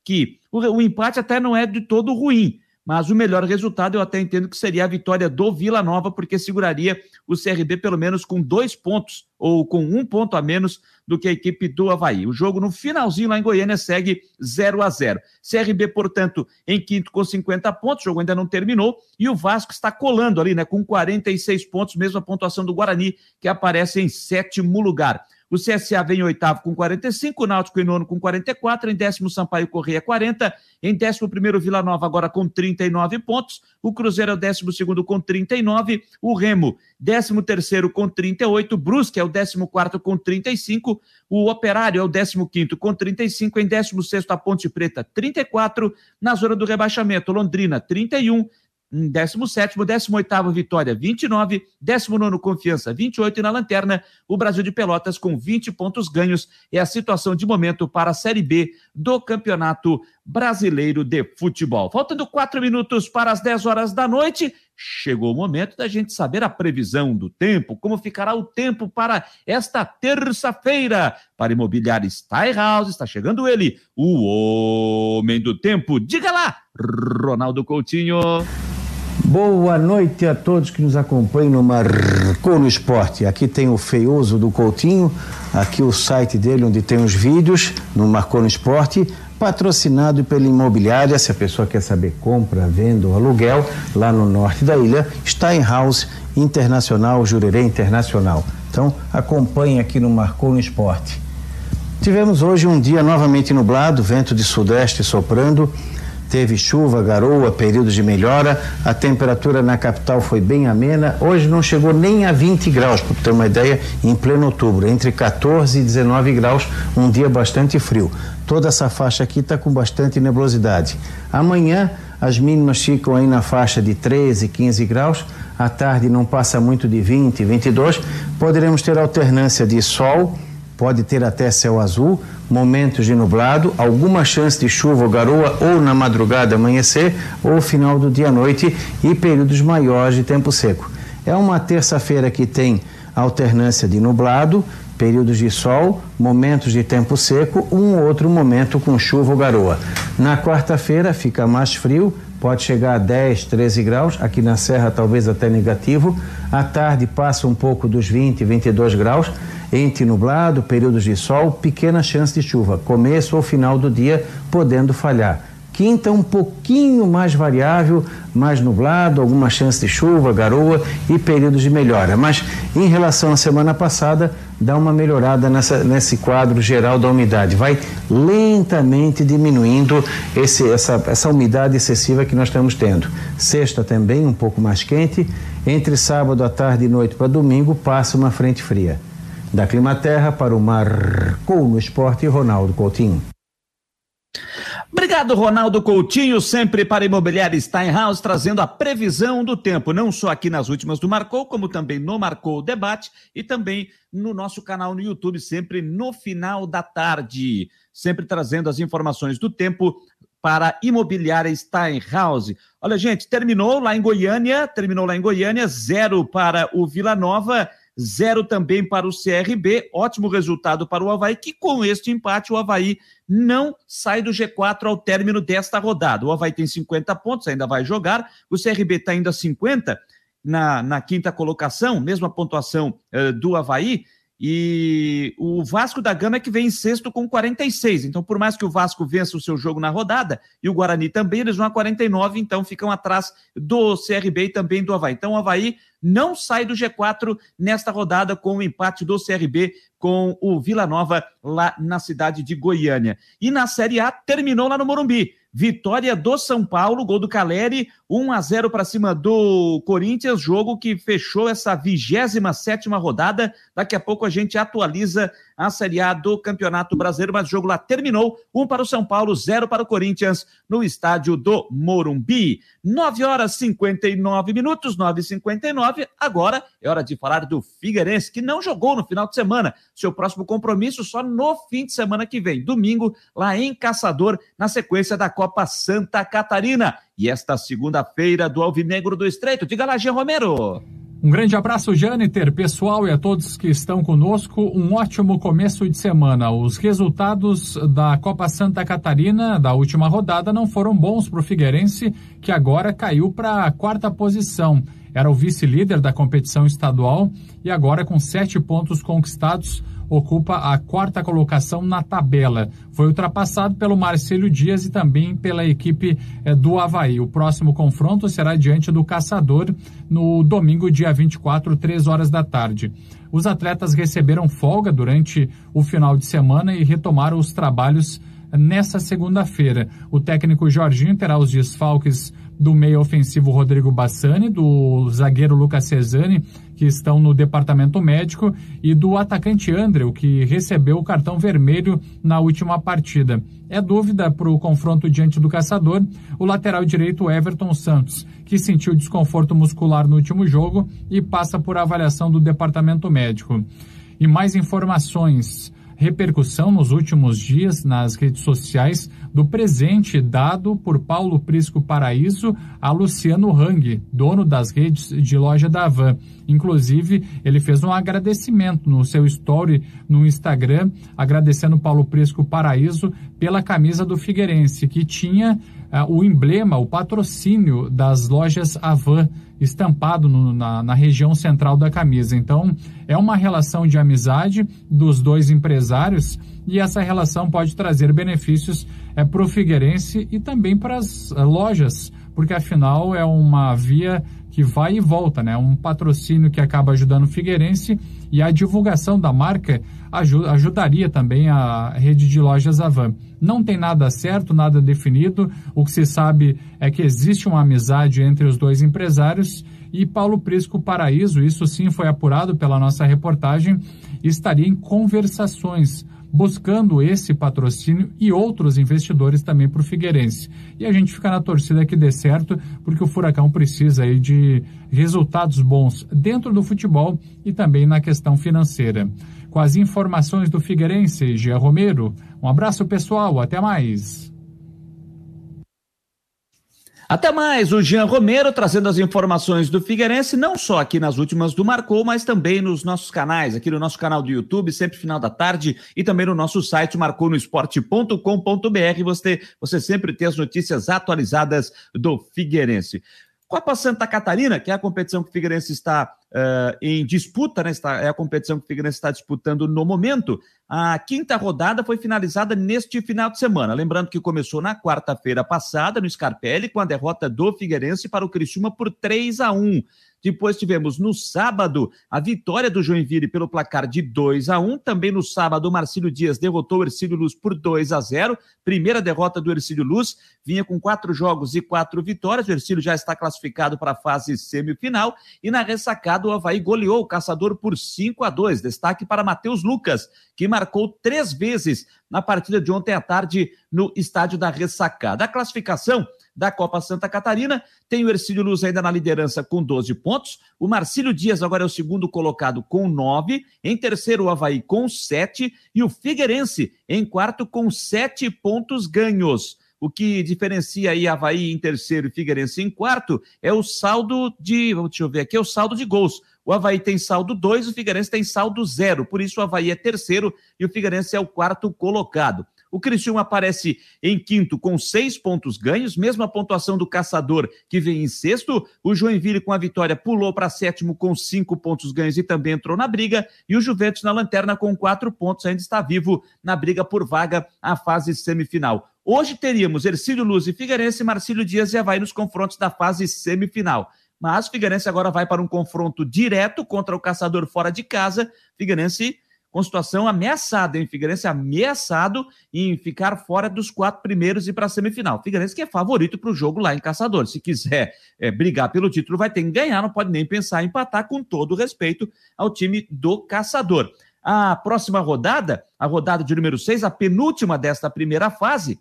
que o, o empate até não é de todo ruim, mas o melhor resultado eu até entendo que seria a vitória do Vila Nova, porque seguraria o CRB pelo menos com dois pontos ou com um ponto a menos do que a equipe do Havaí. O jogo no finalzinho lá em Goiânia segue 0 a 0 CRB, portanto, em quinto com 50 pontos, o jogo ainda não terminou, e o Vasco está colando ali, né, com 46 pontos, mesma pontuação do Guarani, que aparece em sétimo lugar. O CSA vem em oitavo com 45, o Náutico em nono com 44, em décimo Sampaio Correia 40, em décimo primeiro Vila Nova agora com 39 pontos, o Cruzeiro é o décimo segundo com 39, o Remo décimo terceiro com 38, Brusque é o décimo quarto com 35, o Operário é o décimo quinto com 35, em décimo sexto a Ponte Preta 34, na zona do rebaixamento Londrina 31, 17º, 18º Vitória, 29, 19º Confiança, 28 e na lanterna o Brasil de Pelotas com 20 pontos ganhos. É a situação de momento para a Série B do Campeonato Brasileiro de Futebol. Faltando quatro minutos para as 10 horas da noite, chegou o momento da gente saber a previsão do tempo, como ficará o tempo para esta terça-feira. Para Imobiliária House está chegando ele, o homem do tempo. Diga lá, Ronaldo Coutinho. Boa noite a todos que nos acompanham no Marcou no Esporte. Aqui tem o feioso do Coutinho, aqui o site dele onde tem os vídeos no Marcou no Esporte, patrocinado pela imobiliária. Se a pessoa quer saber compra, venda ou aluguel, lá no norte da ilha, está em House Internacional, Jurerê Internacional. Então acompanhe aqui no Marcou no Esporte. Tivemos hoje um dia novamente nublado, vento de sudeste soprando teve chuva, garoa, períodos de melhora. A temperatura na capital foi bem amena. Hoje não chegou nem a 20 graus, para ter uma ideia, em pleno outubro, entre 14 e 19 graus, um dia bastante frio. Toda essa faixa aqui está com bastante nebulosidade. Amanhã as mínimas ficam aí na faixa de 13, 15 graus. À tarde não passa muito de 20, 22. Poderemos ter alternância de sol, pode ter até céu azul momentos de nublado, alguma chance de chuva ou garoa ou na madrugada amanhecer ou final do dia à noite e períodos maiores de tempo seco. É uma terça-feira que tem alternância de nublado, períodos de sol, momentos de tempo seco, um outro momento com chuva ou garoa. Na quarta-feira fica mais frio, pode chegar a 10, 13 graus, aqui na Serra talvez até negativo. À tarde passa um pouco dos 20, 22 graus entre nublado, períodos de sol, pequena chance de chuva, começo ou final do dia podendo falhar. Quinta um pouquinho mais variável, mais nublado, alguma chance de chuva, garoa e períodos de melhora. Mas em relação à semana passada, dá uma melhorada nessa, nesse quadro geral da umidade. Vai lentamente diminuindo esse, essa, essa umidade excessiva que nós estamos tendo. Sexta também um pouco mais quente. Entre sábado à tarde e noite para domingo passa uma frente fria. Da Climaterra para o Marcou no Esporte, Ronaldo Coutinho. Obrigado, Ronaldo Coutinho, sempre para Imobiliária Steinhaus, trazendo a previsão do tempo, não só aqui nas últimas do Marcou, como também no Marcou Debate e também no nosso canal no YouTube, sempre no final da tarde, sempre trazendo as informações do tempo para Imobiliária Steinhaus. Olha, gente, terminou lá em Goiânia, terminou lá em Goiânia, zero para o Vila Nova zero também para o CRB, ótimo resultado para o Havaí, que com este empate o Havaí não sai do G4 ao término desta rodada. O Havaí tem 50 pontos, ainda vai jogar, o CRB está ainda 50 na, na quinta colocação, mesma pontuação uh, do Havaí, e o Vasco da Gama é que vem em sexto com 46. Então, por mais que o Vasco vença o seu jogo na rodada, e o Guarani também, eles vão a 49, então ficam atrás do CRB e também do Havaí. Então, o Havaí não sai do G4 nesta rodada com o empate do CRB com o Vila Nova lá na cidade de Goiânia. E na Série A terminou lá no Morumbi. Vitória do São Paulo, gol do Caleri, 1 a 0 para cima do Corinthians, jogo que fechou essa 27 rodada. Daqui a pouco a gente atualiza a Série A do Campeonato Brasileiro, mas o jogo lá terminou, 1 para o São Paulo, 0 para o Corinthians, no estádio do Morumbi. 9 horas 59 minutos, 9 e 59 Agora é hora de falar do Figueirense, que não jogou no final de semana. Seu próximo compromisso só no fim de semana que vem, domingo, lá em Caçador, na sequência da Copa Santa Catarina. E esta segunda-feira do Alvinegro do Estreito. Diga lá, Jean Romero. Um grande abraço, Jâniter, pessoal e a todos que estão conosco. Um ótimo começo de semana. Os resultados da Copa Santa Catarina da última rodada não foram bons para o Figueirense, que agora caiu para a quarta posição. Era o vice-líder da competição estadual e agora, com sete pontos conquistados, ocupa a quarta colocação na tabela. Foi ultrapassado pelo Marcelo Dias e também pela equipe eh, do Havaí. O próximo confronto será diante do Caçador no domingo, dia 24, 3 horas da tarde. Os atletas receberam folga durante o final de semana e retomaram os trabalhos nessa segunda-feira. O técnico Jorginho terá os desfalques do meio ofensivo Rodrigo Bassani, do zagueiro Lucas Cesani, que estão no departamento médico, e do atacante André, que recebeu o cartão vermelho na última partida. É dúvida para o confronto diante do caçador o lateral direito Everton Santos, que sentiu desconforto muscular no último jogo e passa por avaliação do departamento médico. E mais informações repercussão nos últimos dias nas redes sociais do presente dado por Paulo Prisco Paraíso a Luciano Hang, dono das redes de loja da Van. Inclusive, ele fez um agradecimento no seu story no Instagram, agradecendo Paulo Prisco Paraíso pela camisa do Figueirense, que tinha uh, o emblema, o patrocínio das lojas Avan estampado no, na, na região central da camisa. Então, é uma relação de amizade dos dois empresários e essa relação pode trazer benefícios é, para o Figueirense e também para as uh, lojas, porque afinal é uma via que vai e volta, né? Um patrocínio que acaba ajudando o Figueirense e a divulgação da marca ajudaria também a rede de lojas Avan. Não tem nada certo, nada definido. O que se sabe é que existe uma amizade entre os dois empresários e Paulo Prisco Paraíso, isso sim foi apurado pela nossa reportagem, estaria em conversações buscando esse patrocínio e outros investidores também para o Figueirense. E a gente fica na torcida que dê certo, porque o Furacão precisa aí de resultados bons dentro do futebol e também na questão financeira. Com as informações do Figueirense, Gia Romero, um abraço pessoal, até mais. Até mais, o Jean Romero trazendo as informações do Figueirense, não só aqui nas últimas do Marcou, mas também nos nossos canais, aqui no nosso canal do YouTube, sempre final da tarde, e também no nosso site marconosport.com.br. Você, você sempre tem as notícias atualizadas do Figueirense. Copa Santa Catarina, que é a competição que o Figueirense está uh, em disputa, né? Está, é a competição que o Figueirense está disputando no momento. A quinta rodada foi finalizada neste final de semana. Lembrando que começou na quarta-feira passada, no Scarpelli, com a derrota do Figueirense para o Criciúma por 3 a 1 depois tivemos no sábado a vitória do Joinville pelo placar de 2 a 1. Também no sábado, o Marcílio Dias derrotou o Ercílio Luz por 2 a 0. Primeira derrota do Ercílio Luz, vinha com quatro jogos e quatro vitórias. O Ercílio já está classificado para a fase semifinal. E na ressacada, o Havaí goleou o Caçador por 5 a 2. Destaque para Matheus Lucas, que marcou três vezes na partida de ontem à tarde no estádio da ressacada. A classificação da Copa Santa Catarina. Tem o Ercílio Luz ainda na liderança com 12 pontos. O Marcílio Dias agora é o segundo colocado com 9. Em terceiro, o Havaí com 7. E o Figueirense em quarto com 7 pontos ganhos. O que diferencia aí Havaí em terceiro e Figueirense em quarto é o saldo de. Deixa eu ver aqui, é o saldo de gols. O Havaí tem saldo 2, o Figueirense tem saldo 0. Por isso, o Havaí é terceiro e o Figueirense é o quarto colocado. O Criciúma aparece em quinto com seis pontos ganhos, mesma pontuação do Caçador, que vem em sexto. O Joinville, com a vitória, pulou para sétimo com cinco pontos ganhos e também entrou na briga. E o Juventus na lanterna com quatro pontos, ainda está vivo na briga por vaga à fase semifinal. Hoje teríamos Ercílio Luz e Figueirense, Marcílio Dias e Havaí nos confrontos da fase semifinal. Mas Figueirense agora vai para um confronto direto contra o Caçador fora de casa. Figueirense com situação ameaçada, hein? Figueirense ameaçado em ficar fora dos quatro primeiros e para a semifinal. Figueirense que é favorito para o jogo lá em Caçador. Se quiser é, brigar pelo título, vai ter que ganhar, não pode nem pensar em empatar, com todo respeito ao time do Caçador. A próxima rodada, a rodada de número 6, a penúltima desta primeira fase,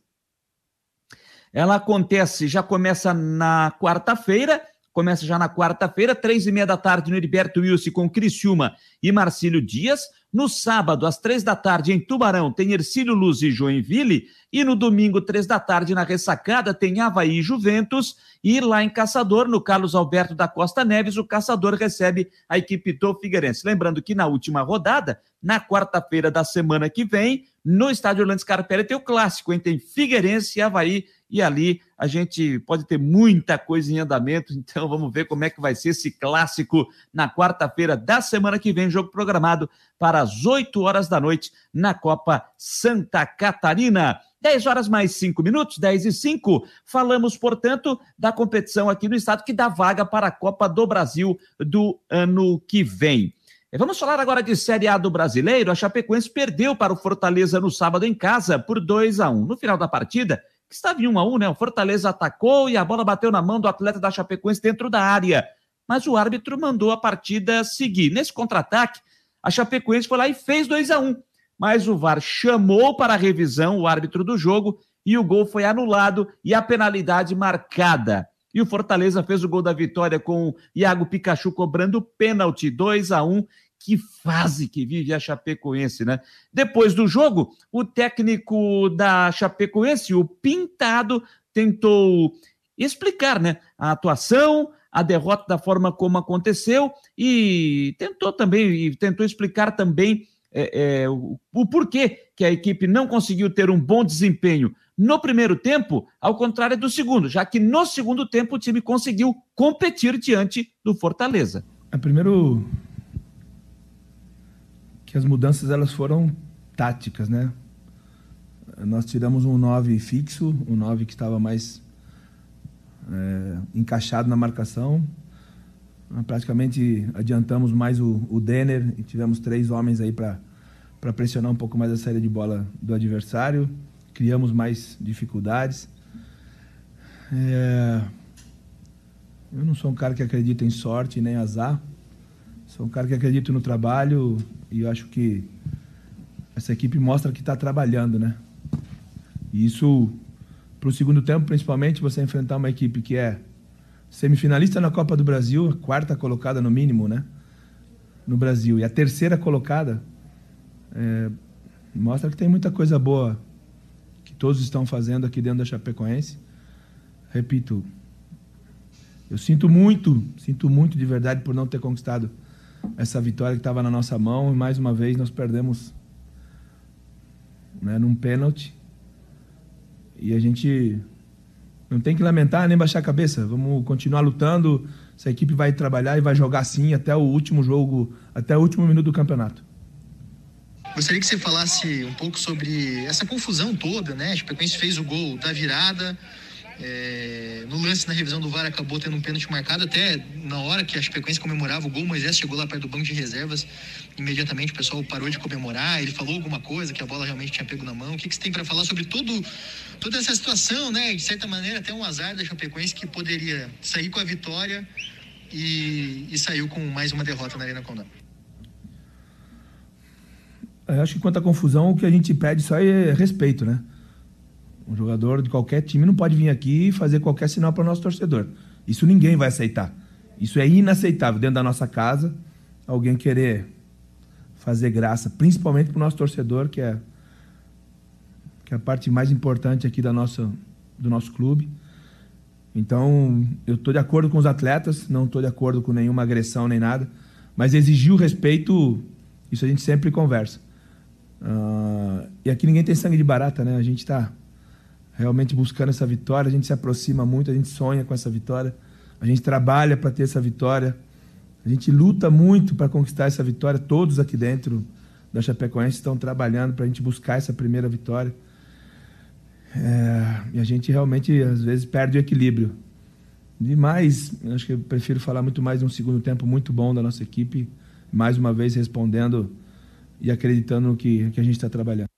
ela acontece, já começa na quarta-feira, começa já na quarta-feira, três e meia da tarde no Heriberto Wilson com Criciúma e Marcílio Dias. No sábado, às três da tarde, em Tubarão, tem Ercílio Luz e Joinville. E no domingo, três da tarde, na Ressacada, tem Havaí e Juventus. E lá em Caçador, no Carlos Alberto da Costa Neves, o Caçador recebe a equipe do Figueirense. Lembrando que na última rodada, na quarta-feira da semana que vem, no estádio Orlando Scarpelli, tem o clássico, hein? Tem Figueirense e Havaí e ali a gente pode ter muita coisa em andamento, então vamos ver como é que vai ser esse clássico na quarta-feira da semana que vem, jogo programado para as 8 horas da noite na Copa Santa Catarina. 10 horas mais 5 minutos, 10 e 5. Falamos, portanto, da competição aqui no estado que dá vaga para a Copa do Brasil do ano que vem. Vamos falar agora de Série A do Brasileiro. A Chapecoense perdeu para o Fortaleza no sábado em casa por 2 a 1. No final da partida, que estava em 1 a 1, né? O Fortaleza atacou e a bola bateu na mão do atleta da Chapecoense dentro da área. Mas o árbitro mandou a partida seguir. Nesse contra-ataque, a Chapecoense foi lá e fez 2 a 1. Mas o VAR chamou para a revisão o árbitro do jogo e o gol foi anulado e a penalidade marcada. E o Fortaleza fez o gol da vitória com o Iago Pikachu cobrando pênalti 2 a 1 que fase que vive a Chapecoense, né? Depois do jogo, o técnico da Chapecoense, o Pintado, tentou explicar, né, a atuação, a derrota da forma como aconteceu e tentou também e tentou explicar também é, é, o, o porquê que a equipe não conseguiu ter um bom desempenho no primeiro tempo, ao contrário do segundo, já que no segundo tempo o time conseguiu competir diante do Fortaleza. É, primeiro, que as mudanças elas foram táticas, né? Nós tiramos um 9 fixo, um 9 que estava mais é, encaixado na marcação. Praticamente adiantamos mais o, o Denner e tivemos três homens aí para pressionar um pouco mais a saída de bola do adversário. Criamos mais dificuldades. É, eu não sou um cara que acredita em sorte nem azar. Sou um cara que acredita no trabalho e eu acho que essa equipe mostra que está trabalhando, né? E isso, para o segundo tempo, principalmente, você enfrentar uma equipe que é semifinalista na Copa do Brasil, a quarta colocada no mínimo, né? No Brasil. E a terceira colocada é, mostra que tem muita coisa boa que todos estão fazendo aqui dentro da Chapecoense. Repito, eu sinto muito, sinto muito de verdade por não ter conquistado essa vitória que estava na nossa mão e mais uma vez nós perdemos né, num pênalti. E a gente não tem que lamentar nem baixar a cabeça. Vamos continuar lutando. Essa equipe vai trabalhar e vai jogar sim até o último jogo, até o último minuto do campeonato. Gostaria que você falasse um pouco sobre essa confusão toda, né? A Chapecoense fez o gol da virada, é, no lance na revisão do VAR acabou tendo um pênalti marcado até na hora que a Chapecoense comemorava o gol, Moisés chegou lá perto do banco de reservas, imediatamente o pessoal parou de comemorar, ele falou alguma coisa que a bola realmente tinha pego na mão. O que, que você tem para falar sobre todo, toda essa situação, né? De certa maneira até um azar da Chapecoense que poderia sair com a vitória e, e saiu com mais uma derrota na Arena Condá. Eu acho que quanto à confusão, o que a gente pede só é respeito, né? Um jogador de qualquer time não pode vir aqui e fazer qualquer sinal para o nosso torcedor. Isso ninguém vai aceitar. Isso é inaceitável dentro da nossa casa. Alguém querer fazer graça, principalmente para o nosso torcedor, que é, que é a parte mais importante aqui da nossa, do nosso clube. Então, eu estou de acordo com os atletas, não estou de acordo com nenhuma agressão nem nada, mas exigir o respeito, isso a gente sempre conversa. Uh, e aqui ninguém tem sangue de barata, né? A gente está realmente buscando essa vitória. A gente se aproxima muito, a gente sonha com essa vitória, a gente trabalha para ter essa vitória, a gente luta muito para conquistar essa vitória. Todos aqui dentro da Chapecoense estão trabalhando para a gente buscar essa primeira vitória. É, e a gente realmente, às vezes, perde o equilíbrio. Demais, acho que eu prefiro falar muito mais de um segundo tempo muito bom da nossa equipe, mais uma vez respondendo e acreditando no que, que a gente está trabalhando.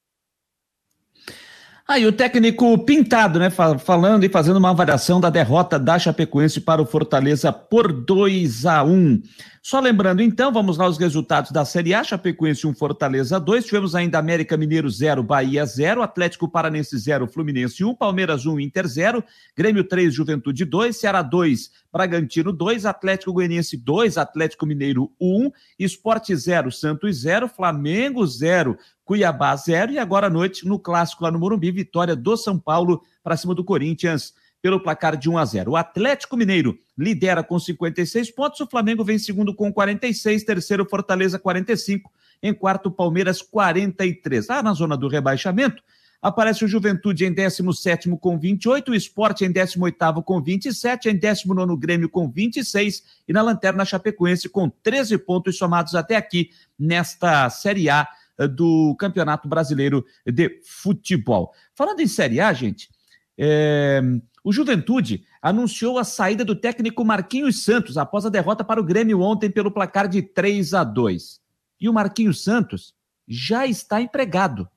Aí o técnico pintado, né, falando e fazendo uma avaliação da derrota da Chapecoense para o Fortaleza por 2 a 1. Só lembrando então, vamos lá os resultados da Série A, Chapecoense 1, Fortaleza 2, tivemos ainda América Mineiro 0, Bahia 0, Atlético Paranense 0, Fluminense 1, Palmeiras 1, Inter 0, Grêmio 3, Juventude 2, Ceará 2, Bragantino 2, Atlético Goianiense 2, Atlético Mineiro 1, Esporte 0, Santos 0, Flamengo 0, Cuiabá 0 e agora à noite no clássico lá no Morumbi, vitória do São Paulo para cima do Corinthians pelo placar de 1 a 0. O Atlético Mineiro lidera com 56 pontos, o Flamengo vem segundo com 46, terceiro Fortaleza 45, em quarto Palmeiras 43. Ah, na zona do rebaixamento, aparece o Juventude em 17 com 28, o Esporte em 18 com 27, em 19 Grêmio com 26 e na lanterna Chapecoense com 13 pontos somados até aqui nesta Série A do Campeonato Brasileiro de Futebol. Falando em Série A, gente, é, o Juventude anunciou a saída do técnico Marquinhos Santos após a derrota para o Grêmio ontem pelo placar de 3 a 2. E o Marquinhos Santos já está empregado.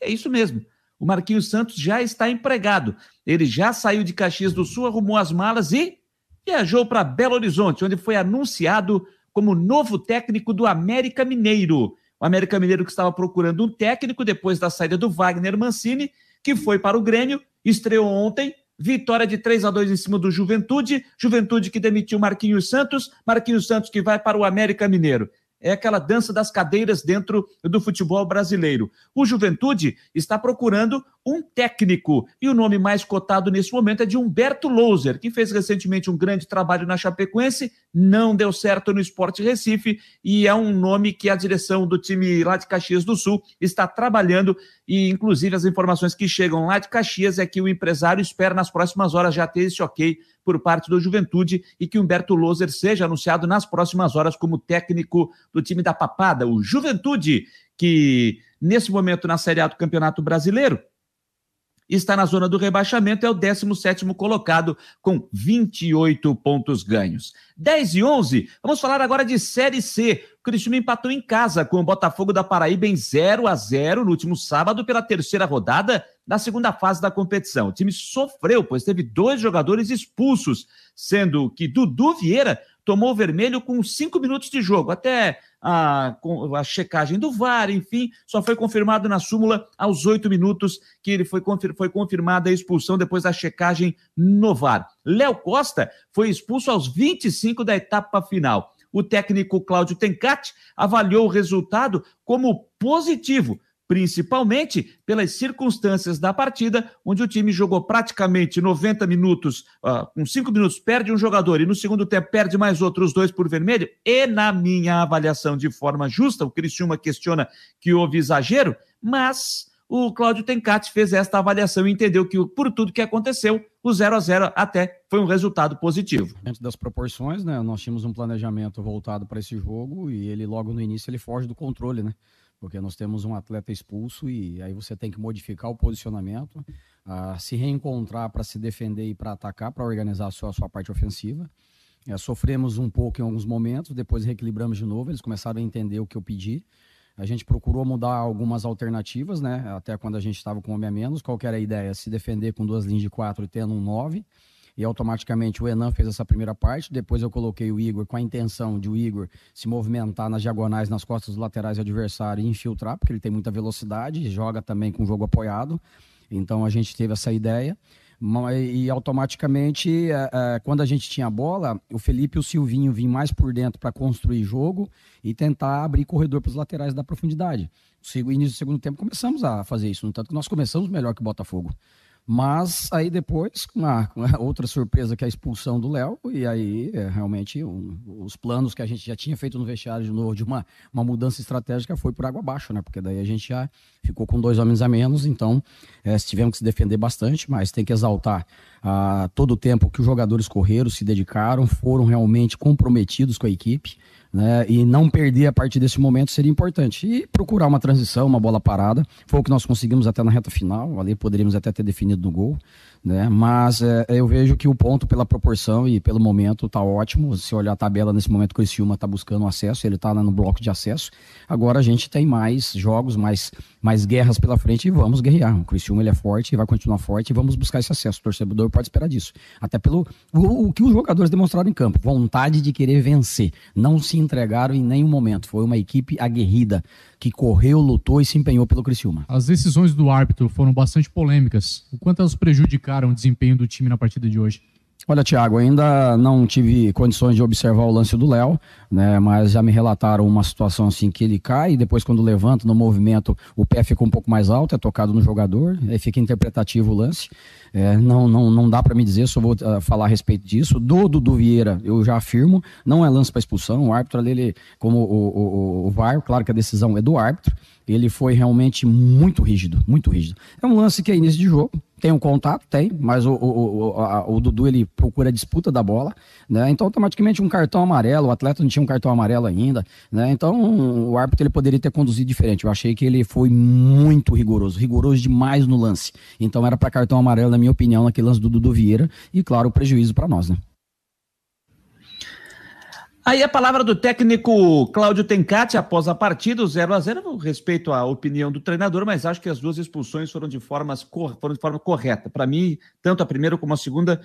É isso mesmo. O Marquinhos Santos já está empregado. Ele já saiu de Caxias do Sul, arrumou as malas e viajou para Belo Horizonte, onde foi anunciado como novo técnico do América Mineiro. O América Mineiro que estava procurando um técnico depois da saída do Wagner Mancini, que foi para o Grêmio, estreou ontem, vitória de 3 a 2 em cima do Juventude, Juventude que demitiu Marquinhos Santos, Marquinhos Santos que vai para o América Mineiro é aquela dança das cadeiras dentro do futebol brasileiro. O Juventude está procurando um técnico e o nome mais cotado nesse momento é de Humberto Louser, que fez recentemente um grande trabalho na Chapecoense, não deu certo no Esporte Recife e é um nome que a direção do time lá de Caxias do Sul está trabalhando e inclusive as informações que chegam lá de Caxias é que o empresário espera nas próximas horas já ter esse ok por parte do Juventude e que Humberto Loser seja anunciado nas próximas horas como técnico do time da Papada, o Juventude, que nesse momento na Série A do Campeonato Brasileiro está na zona do rebaixamento, é o 17 colocado com 28 pontos ganhos. 10 e 11, vamos falar agora de Série C. O Cristiano empatou em casa com o Botafogo da Paraíba em 0 a 0 no último sábado pela terceira rodada da segunda fase da competição. O time sofreu, pois teve dois jogadores expulsos, sendo que Dudu Vieira tomou vermelho com cinco minutos de jogo. Até a, a checagem do VAR, enfim, só foi confirmado na súmula aos oito minutos que ele foi, confir, foi confirmada a expulsão depois da checagem no VAR. Léo Costa foi expulso aos 25 da etapa final. O técnico Cláudio Tencati avaliou o resultado como positivo, principalmente pelas circunstâncias da partida, onde o time jogou praticamente 90 minutos, uh, com 5 minutos perde um jogador e no segundo tempo perde mais outros dois por vermelho, e na minha avaliação de forma justa, o Criciúma questiona que houve exagero, mas o Cláudio Tencati fez esta avaliação e entendeu que por tudo que aconteceu, o 0 a 0 até foi um resultado positivo. Dentro das proporções, né, nós tínhamos um planejamento voltado para esse jogo e ele logo no início ele foge do controle, né? Porque nós temos um atleta expulso e aí você tem que modificar o posicionamento, uh, se reencontrar para se defender e para atacar, para organizar a sua, a sua parte ofensiva. É, sofremos um pouco em alguns momentos, depois reequilibramos de novo, eles começaram a entender o que eu pedi. A gente procurou mudar algumas alternativas, né? Até quando a gente estava com homem a menos. Qual era a ideia? Se defender com duas linhas de quatro e tendo um nove e automaticamente o Enan fez essa primeira parte. Depois eu coloquei o Igor com a intenção de o Igor se movimentar nas diagonais, nas costas dos laterais do adversário e infiltrar, porque ele tem muita velocidade, joga também com o jogo apoiado. Então a gente teve essa ideia. E automaticamente, é, é, quando a gente tinha a bola, o Felipe e o Silvinho vinham mais por dentro para construir jogo e tentar abrir corredor para os laterais da profundidade. No início do segundo tempo começamos a fazer isso, no tanto que nós começamos melhor que o Botafogo. Mas aí depois, com a, com a outra surpresa que é a expulsão do Léo, e aí é, realmente um, os planos que a gente já tinha feito no vestiário de novo de uma, uma mudança estratégica foi por água abaixo, né? Porque daí a gente já ficou com dois homens a menos, então é, tivemos que se defender bastante, mas tem que exaltar ah, todo o tempo que os jogadores correram, se dedicaram, foram realmente comprometidos com a equipe. Né? E não perder a partir desse momento seria importante. E procurar uma transição, uma bola parada. Foi o que nós conseguimos até na reta final. Ali poderíamos até ter definido no gol. Né? Mas é, eu vejo que o ponto, pela proporção e pelo momento, está ótimo. Se olhar a tabela nesse momento, o Criciúma está buscando acesso, ele está no bloco de acesso. Agora a gente tem mais jogos, mais, mais guerras pela frente e vamos guerrear. O Criciúma ele é forte e vai continuar forte e vamos buscar esse acesso. O torcedor pode esperar disso. Até pelo o, o que os jogadores demonstraram em campo, vontade de querer vencer. Não se entregaram em nenhum momento. Foi uma equipe aguerrida que correu, lutou e se empenhou pelo Criciúma. As decisões do árbitro foram bastante polêmicas. O quanto elas prejudicaram o desempenho do time na partida de hoje? Olha, Thiago, ainda não tive condições de observar o lance do Léo, né? Mas já me relataram uma situação assim que ele cai e depois quando levanta no movimento o pé fica um pouco mais alto, é tocado no jogador, aí fica interpretativo o lance. É, não, não, não dá para me dizer, só vou uh, falar a respeito disso. Do Dudu Vieira, eu já afirmo, não é lance para expulsão. O árbitro ali, ele, como o, o, o VAR, claro que a decisão é do árbitro, ele foi realmente muito rígido, muito rígido. É um lance que é início de jogo, tem um contato, tem, mas o, o, o, a, o Dudu ele procura a disputa da bola, né? Então automaticamente um cartão amarelo, o atleta não tinha um cartão amarelo ainda, né? Então o árbitro ele poderia ter conduzido diferente. Eu achei que ele foi muito rigoroso, rigoroso demais no lance. Então era para cartão amarelo, na minha opinião, naquele lance do Dudu Vieira e claro, o prejuízo para nós, né? Aí a palavra do técnico Cláudio Tencati após a partida, 0 a 0 respeito à opinião do treinador, mas acho que as duas expulsões foram de, formas, foram de forma correta. Para mim, tanto a primeira como a segunda,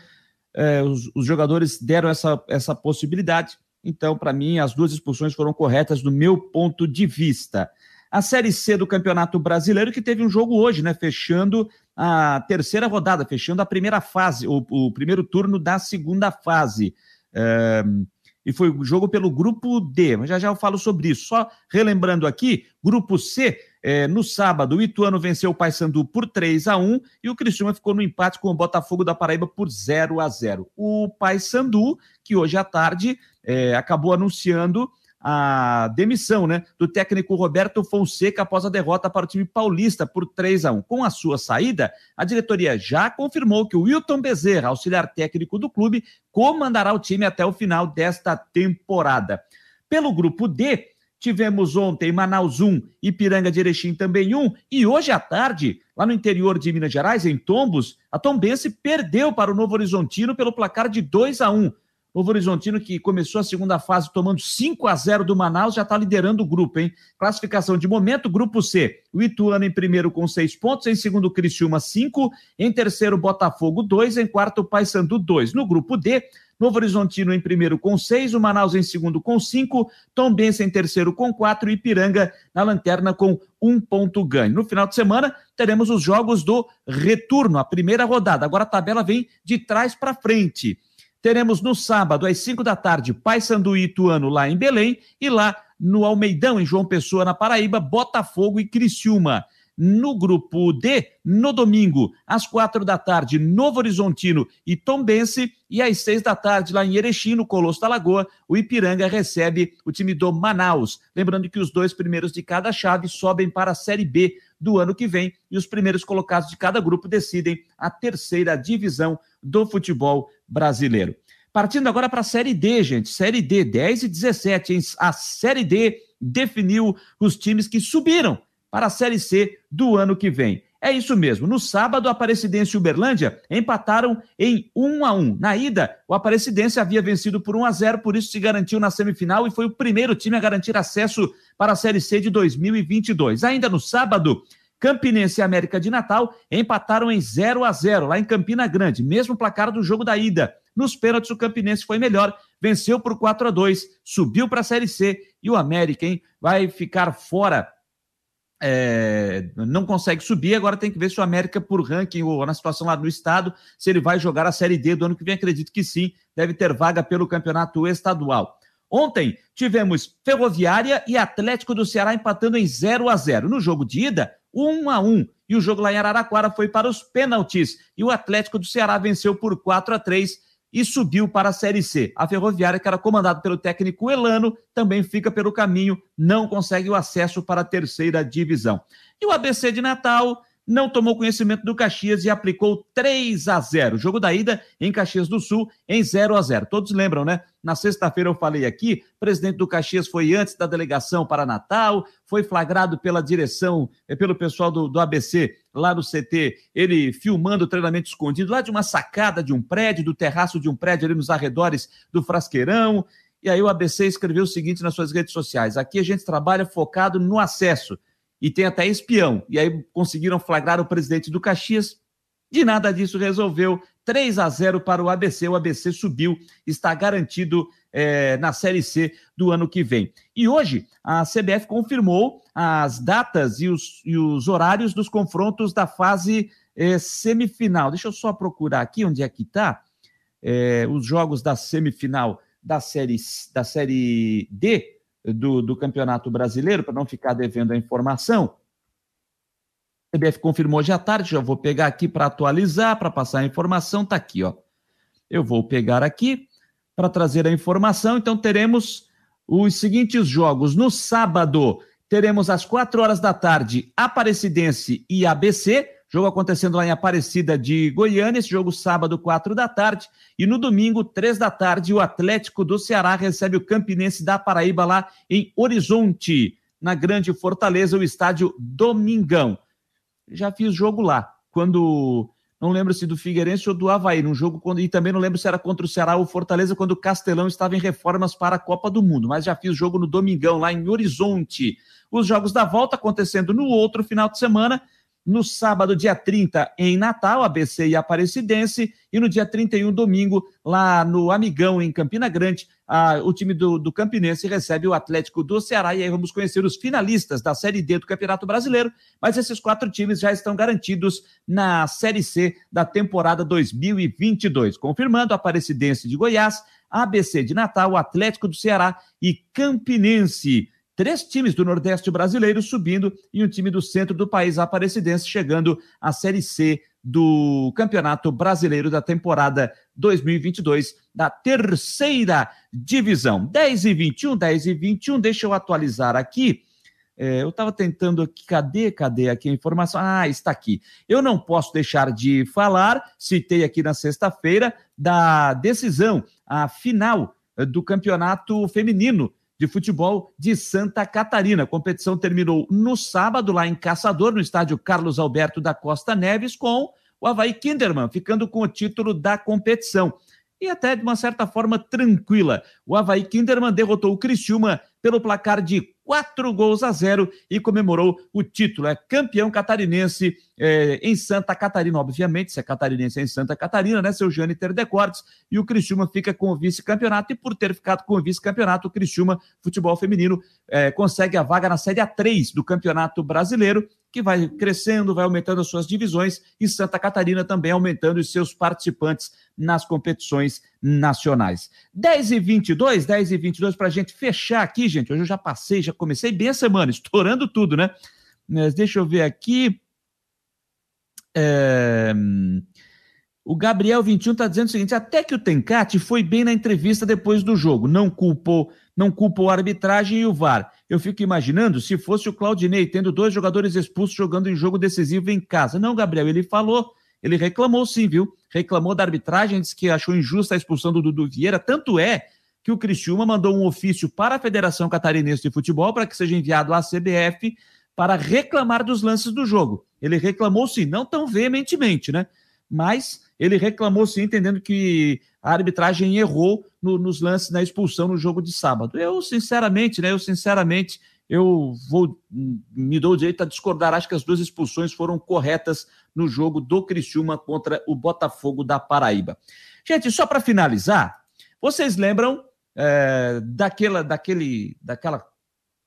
eh, os, os, jogadores deram essa, essa possibilidade. Então, para mim, as duas expulsões foram corretas do meu ponto de vista. A Série C do Campeonato Brasileiro, que teve um jogo hoje, né? Fechando a terceira rodada, fechando a primeira fase, o, o primeiro turno da segunda fase. Eh, e foi o jogo pelo grupo D, mas já já eu falo sobre isso. Só relembrando aqui, grupo C, é, no sábado, o Ituano venceu o Paysandu por 3 a 1 e o Criciúma ficou no empate com o Botafogo da Paraíba por 0 a 0 O Paysandu, que hoje à tarde é, acabou anunciando a demissão né, do técnico Roberto Fonseca após a derrota para o time paulista por 3 a 1 Com a sua saída, a diretoria já confirmou que o Wilton Bezerra, auxiliar técnico do clube, comandará o time até o final desta temporada. Pelo grupo D, tivemos ontem Manaus 1, Ipiranga de Erechim também 1, e hoje à tarde, lá no interior de Minas Gerais, em Tombos, a Tombense perdeu para o Novo Horizontino pelo placar de 2 a 1 Novo Horizontino, que começou a segunda fase tomando 5 a 0 do Manaus, já está liderando o grupo, hein? Classificação de momento, grupo C. O Ituano em primeiro com seis pontos, em segundo, Criciúma, 5, em terceiro, Botafogo, 2, em quarto, Paysandu, 2. No grupo D, Novo Horizontino em primeiro com seis, o Manaus em segundo com cinco, Tombense em terceiro com quatro e Ipiranga na lanterna com um ponto ganho. No final de semana, teremos os jogos do retorno, a primeira rodada. Agora a tabela vem de trás para frente. Teremos no sábado, às 5 da tarde, Paysandu e Ituano lá em Belém e lá no Almeidão, em João Pessoa, na Paraíba, Botafogo e Criciúma. No grupo D, no domingo, às quatro da tarde, Novo Horizontino e Tombense. E às seis da tarde, lá em Erechim, no Colosso da Lagoa, o Ipiranga recebe o time do Manaus. Lembrando que os dois primeiros de cada chave sobem para a Série B do ano que vem e os primeiros colocados de cada grupo decidem a terceira divisão do futebol brasileiro. Partindo agora para a Série D, gente. Série D, 10 e 17. Hein? A Série D definiu os times que subiram para a Série C do ano que vem. É isso mesmo. No sábado, Aparecidense e Uberlândia empataram em 1 a 1. Na ida, o Aparecidense havia vencido por 1 a 0, por isso se garantiu na semifinal e foi o primeiro time a garantir acesso para a Série C de 2022. Ainda no sábado, Campinense e América de Natal empataram em 0 a 0 lá em Campina Grande, mesmo placar do jogo da ida. Nos pênaltis, o Campinense foi melhor, venceu por 4 a 2 subiu para a Série C e o América hein, vai ficar fora. É, não consegue subir, agora tem que ver se o América, por ranking ou na situação lá no estado, se ele vai jogar a Série D do ano que vem. Acredito que sim, deve ter vaga pelo campeonato estadual. Ontem tivemos Ferroviária e Atlético do Ceará empatando em 0 a 0 No jogo de ida, 1 a 1 E o jogo lá em Araraquara foi para os pênaltis. E o Atlético do Ceará venceu por 4 a 3 e subiu para a Série C. A Ferroviária, que era comandada pelo técnico Elano, também fica pelo caminho, não consegue o acesso para a terceira divisão. E o ABC de Natal não tomou conhecimento do Caxias e aplicou 3 a 0. Jogo da ida em Caxias do Sul em 0 a 0. Todos lembram, né? Na sexta-feira eu falei aqui, o presidente do Caxias foi antes da delegação para Natal, foi flagrado pela direção, eh, pelo pessoal do, do ABC lá no CT, ele filmando o treinamento escondido lá de uma sacada de um prédio, do terraço de um prédio ali nos arredores do Frasqueirão. E aí o ABC escreveu o seguinte nas suas redes sociais: aqui a gente trabalha focado no acesso e tem até espião. E aí conseguiram flagrar o presidente do Caxias. De nada disso resolveu 3 a 0 para o ABC. O ABC subiu, está garantido é, na Série C do ano que vem. E hoje a CBF confirmou as datas e os, e os horários dos confrontos da fase é, semifinal. Deixa eu só procurar aqui onde é que está é, os jogos da semifinal da série, da série D do, do Campeonato Brasileiro, para não ficar devendo a informação. A CBF confirmou hoje à tarde, já vou pegar aqui para atualizar, para passar a informação, está aqui, ó. Eu vou pegar aqui para trazer a informação, então teremos os seguintes jogos. No sábado, teremos às quatro horas da tarde, Aparecidense e ABC, Jogo acontecendo lá em Aparecida de Goiânia, esse jogo sábado, quatro da tarde. E no domingo, três da tarde, o Atlético do Ceará recebe o Campinense da Paraíba lá em Horizonte, na Grande Fortaleza, o estádio Domingão. Já fiz jogo lá, quando. Não lembro se do Figueirense ou do Havaí, num jogo quando, e também não lembro se era contra o Ceará ou Fortaleza, quando o Castelão estava em reformas para a Copa do Mundo, mas já fiz jogo no Domingão, lá em Horizonte. Os jogos da volta acontecendo no outro final de semana, no sábado, dia 30, em Natal, ABC e Aparecidense, e no dia 31, domingo, lá no Amigão, em Campina Grande, a, o time do, do Campinense recebe o Atlético do Ceará, e aí vamos conhecer os finalistas da Série D do Campeonato Brasileiro, mas esses quatro times já estão garantidos na Série C da temporada 2022, confirmando Aparecidense de Goiás, ABC de Natal, Atlético do Ceará e Campinense três times do Nordeste brasileiro subindo e um time do centro do país aparecidense chegando à Série C do Campeonato Brasileiro da temporada 2022 da terceira divisão. 10 e 21, 10 e 21, deixa eu atualizar aqui. É, eu estava tentando aqui, cadê, cadê aqui a informação? Ah, está aqui. Eu não posso deixar de falar, citei aqui na sexta-feira, da decisão, a final do campeonato feminino de futebol de Santa Catarina. A competição terminou no sábado, lá em Caçador, no estádio Carlos Alberto da Costa Neves, com o Havaí Kinderman, ficando com o título da competição. E até de uma certa forma tranquila. O Havaí Kinderman derrotou o Criciúma pelo placar de quatro gols a zero e comemorou o título. É campeão catarinense é, em Santa Catarina, obviamente, se é catarinense é em Santa Catarina, né, seu Jâniter Decortes, e o Criciúma fica com o vice-campeonato, e por ter ficado com o vice-campeonato, o Criciúma Futebol Feminino é, consegue a vaga na Série A3 do Campeonato Brasileiro, que vai crescendo, vai aumentando as suas divisões, e Santa Catarina também aumentando os seus participantes nas competições nacionais. 10 e 22, 10 e 22 para a gente fechar aqui, gente. Hoje eu já passei, já comecei bem a semana, estourando tudo, né? Mas deixa eu ver aqui. É... O Gabriel 21 está dizendo o seguinte: até que o Tencate foi bem na entrevista depois do jogo, não culpou, não culpou a arbitragem e o VAR. Eu fico imaginando se fosse o Claudinei tendo dois jogadores expulsos jogando em jogo decisivo em casa. Não, Gabriel, ele falou ele reclamou sim, viu? Reclamou da arbitragem, disse que achou injusta a expulsão do Dudu Vieira. Tanto é que o Criciúma mandou um ofício para a Federação Catarinense de Futebol para que seja enviado à CBF para reclamar dos lances do jogo. Ele reclamou sim, não tão veementemente, né? Mas ele reclamou sim, entendendo que a arbitragem errou no, nos lances na expulsão no jogo de sábado. Eu, sinceramente, né? Eu, sinceramente, eu vou me dou o direito a discordar. Acho que as duas expulsões foram corretas no jogo do Criciúma contra o Botafogo da Paraíba. Gente, só para finalizar, vocês lembram é, daquela, daquele, daquela,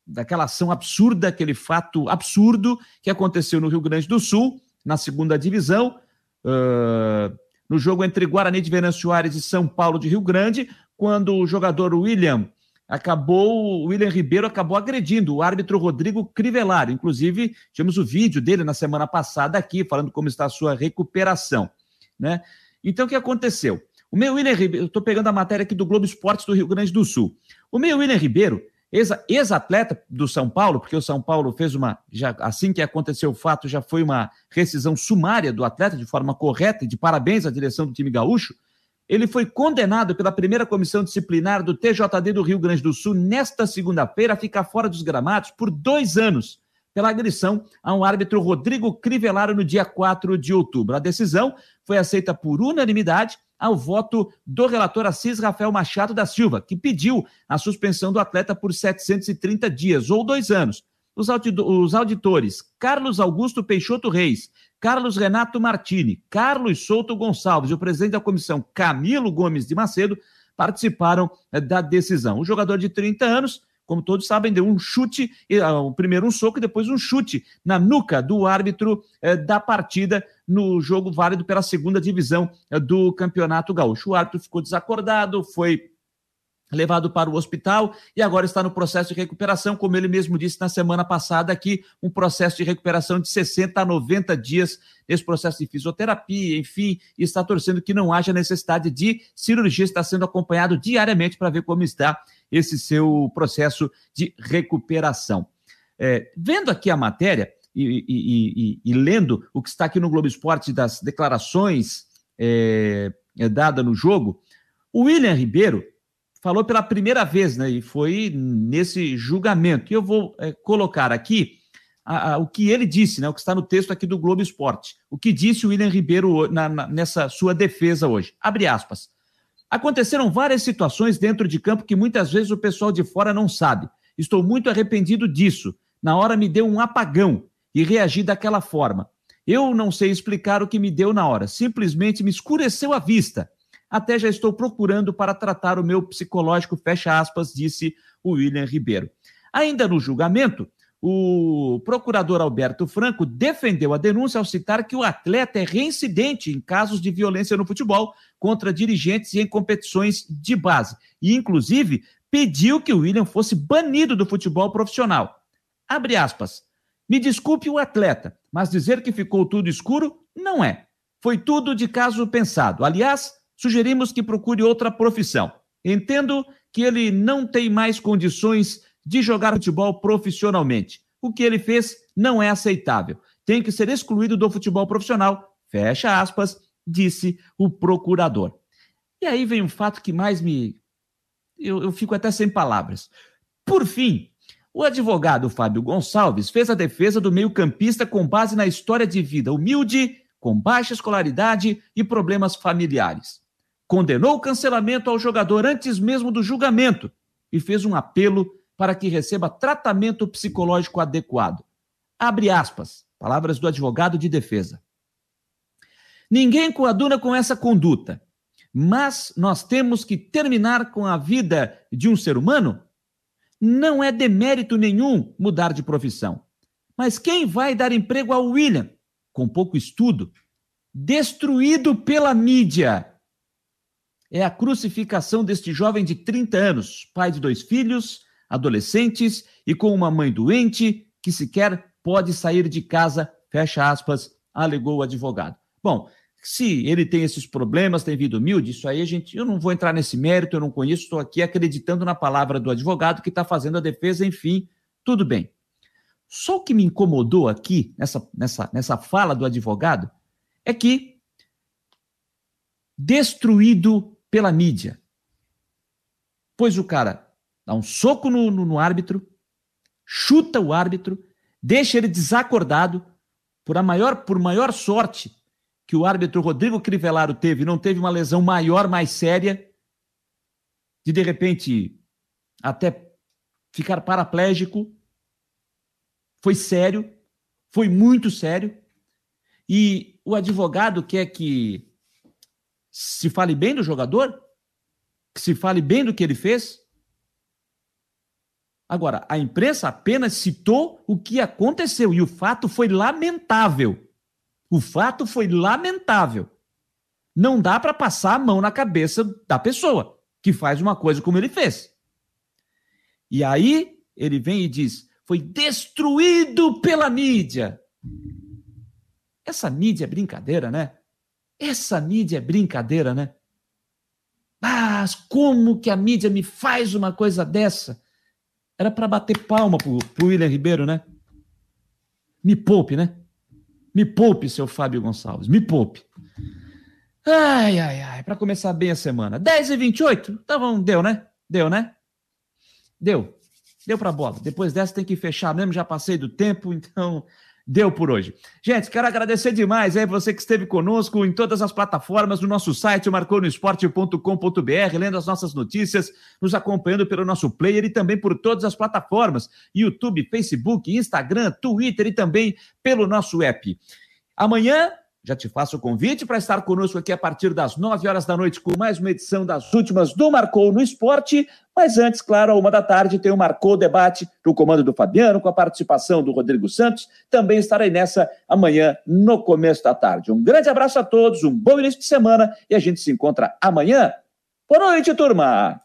daquela ação absurda, aquele fato absurdo que aconteceu no Rio Grande do Sul, na segunda divisão, uh, no jogo entre Guarani de Venâncio Aires e São Paulo de Rio Grande, quando o jogador William acabou, o William Ribeiro acabou agredindo o árbitro Rodrigo Crivellari. Inclusive, tivemos o vídeo dele na semana passada aqui, falando como está a sua recuperação. Né? Então, o que aconteceu? O meu William Ribeiro, estou pegando a matéria aqui do Globo Esportes do Rio Grande do Sul. O meu William Ribeiro, ex-atleta do São Paulo, porque o São Paulo fez uma, já assim que aconteceu o fato, já foi uma rescisão sumária do atleta de forma correta e de parabéns à direção do time gaúcho. Ele foi condenado pela primeira comissão disciplinar do TJD do Rio Grande do Sul nesta segunda-feira a ficar fora dos gramados por dois anos pela agressão a um árbitro Rodrigo Crivellaro no dia 4 de outubro. A decisão foi aceita por unanimidade ao voto do relator Assis Rafael Machado da Silva, que pediu a suspensão do atleta por 730 dias ou dois anos. Os, auditores Carlos Augusto Peixoto Reis, Carlos Renato Martini, Carlos Souto Gonçalves e o presidente da comissão Camilo Gomes de Macedo participaram eh, da decisão. O jogador de 30 anos como todos sabem, deu um chute, uh, primeiro um soco e depois um chute na nuca do árbitro uh, da partida no jogo válido pela segunda divisão do Campeonato Gaúcho. O árbitro ficou desacordado, foi levado para o hospital e agora está no processo de recuperação, como ele mesmo disse na semana passada aqui, um processo de recuperação de 60 a 90 dias nesse processo de fisioterapia, enfim, e está torcendo que não haja necessidade de cirurgia, está sendo acompanhado diariamente para ver como está esse seu processo de recuperação. É, vendo aqui a matéria e, e, e, e, lendo o que está aqui no Globo Esporte das declarações é, é, dadas no jogo, o William Ribeiro falou pela primeira vez, né, e foi nesse julgamento. E eu vou é, colocar aqui a, a, o que ele disse, né, o que está no texto aqui do Globo Esporte. O que disse o William Ribeiro na, na, nessa sua defesa hoje. Abre aspas. Aconteceram várias situações dentro de campo que muitas vezes o pessoal de fora não sabe. Estou muito arrependido disso. Na hora me deu um apagão e reagi daquela forma. Eu não sei explicar o que me deu na hora, simplesmente me escureceu a vista. Até já estou procurando para tratar o meu psicológico, fecha aspas, disse o William Ribeiro. Ainda no julgamento, o procurador Alberto Franco defendeu a denúncia ao citar que o atleta é reincidente em casos de violência no futebol contra dirigentes e em competições de base. E, inclusive, pediu que o William fosse banido do futebol profissional. Abre aspas. Me desculpe o atleta, mas dizer que ficou tudo escuro não é. Foi tudo de caso pensado. Aliás, sugerimos que procure outra profissão. Entendo que ele não tem mais condições de jogar futebol profissionalmente. O que ele fez não é aceitável. Tem que ser excluído do futebol profissional. Fecha aspas, disse o procurador. E aí vem um fato que mais me. Eu, eu fico até sem palavras. Por fim, o advogado Fábio Gonçalves fez a defesa do meio-campista com base na história de vida humilde, com baixa escolaridade e problemas familiares. Condenou o cancelamento ao jogador antes mesmo do julgamento e fez um apelo para que receba tratamento psicológico adequado. Abre aspas, palavras do advogado de defesa. Ninguém coaduna com essa conduta, mas nós temos que terminar com a vida de um ser humano? Não é demérito nenhum mudar de profissão. Mas quem vai dar emprego ao William, com pouco estudo, destruído pela mídia? É a crucificação deste jovem de 30 anos, pai de dois filhos, adolescentes e com uma mãe doente que sequer pode sair de casa, fecha aspas, alegou o advogado. Bom, se ele tem esses problemas, tem vida humilde, isso aí, gente, eu não vou entrar nesse mérito, eu não conheço, estou aqui acreditando na palavra do advogado que está fazendo a defesa, enfim, tudo bem. Só o que me incomodou aqui, nessa, nessa, nessa fala do advogado, é que destruído pela mídia. Pois o cara dá um soco no, no, no árbitro, chuta o árbitro, deixa ele desacordado. Por a maior, por maior sorte que o árbitro Rodrigo Crivellaro teve, não teve uma lesão maior, mais séria, de de repente até ficar paraplégico. Foi sério, foi muito sério. E o advogado quer que se fale bem do jogador, que se fale bem do que ele fez. Agora, a imprensa apenas citou o que aconteceu e o fato foi lamentável. O fato foi lamentável. Não dá para passar a mão na cabeça da pessoa que faz uma coisa como ele fez. E aí ele vem e diz: foi destruído pela mídia. Essa mídia é brincadeira, né? Essa mídia é brincadeira, né? Mas como que a mídia me faz uma coisa dessa? Era para bater palma pro, pro William Ribeiro, né? Me poupe, né? Me poupe, seu Fábio Gonçalves, me poupe. Ai, ai, ai, para começar bem a semana. 10 e 28 Então deu, né? Deu, né? Deu. Deu para bola. Depois dessa tem que fechar mesmo, já passei do tempo, então deu por hoje. Gente, quero agradecer demais aí você que esteve conosco em todas as plataformas no nosso site, marconosport.com.br, lendo as nossas notícias, nos acompanhando pelo nosso player e também por todas as plataformas, YouTube, Facebook, Instagram, Twitter e também pelo nosso app. Amanhã já te faço o convite para estar conosco aqui a partir das 9 horas da noite com mais uma edição das últimas do Marcou no Esporte. Mas antes, claro, a uma da tarde tem o Marcou Debate do comando do Fabiano, com a participação do Rodrigo Santos. Também estarei nessa amanhã, no começo da tarde. Um grande abraço a todos, um bom início de semana e a gente se encontra amanhã. Boa noite, turma!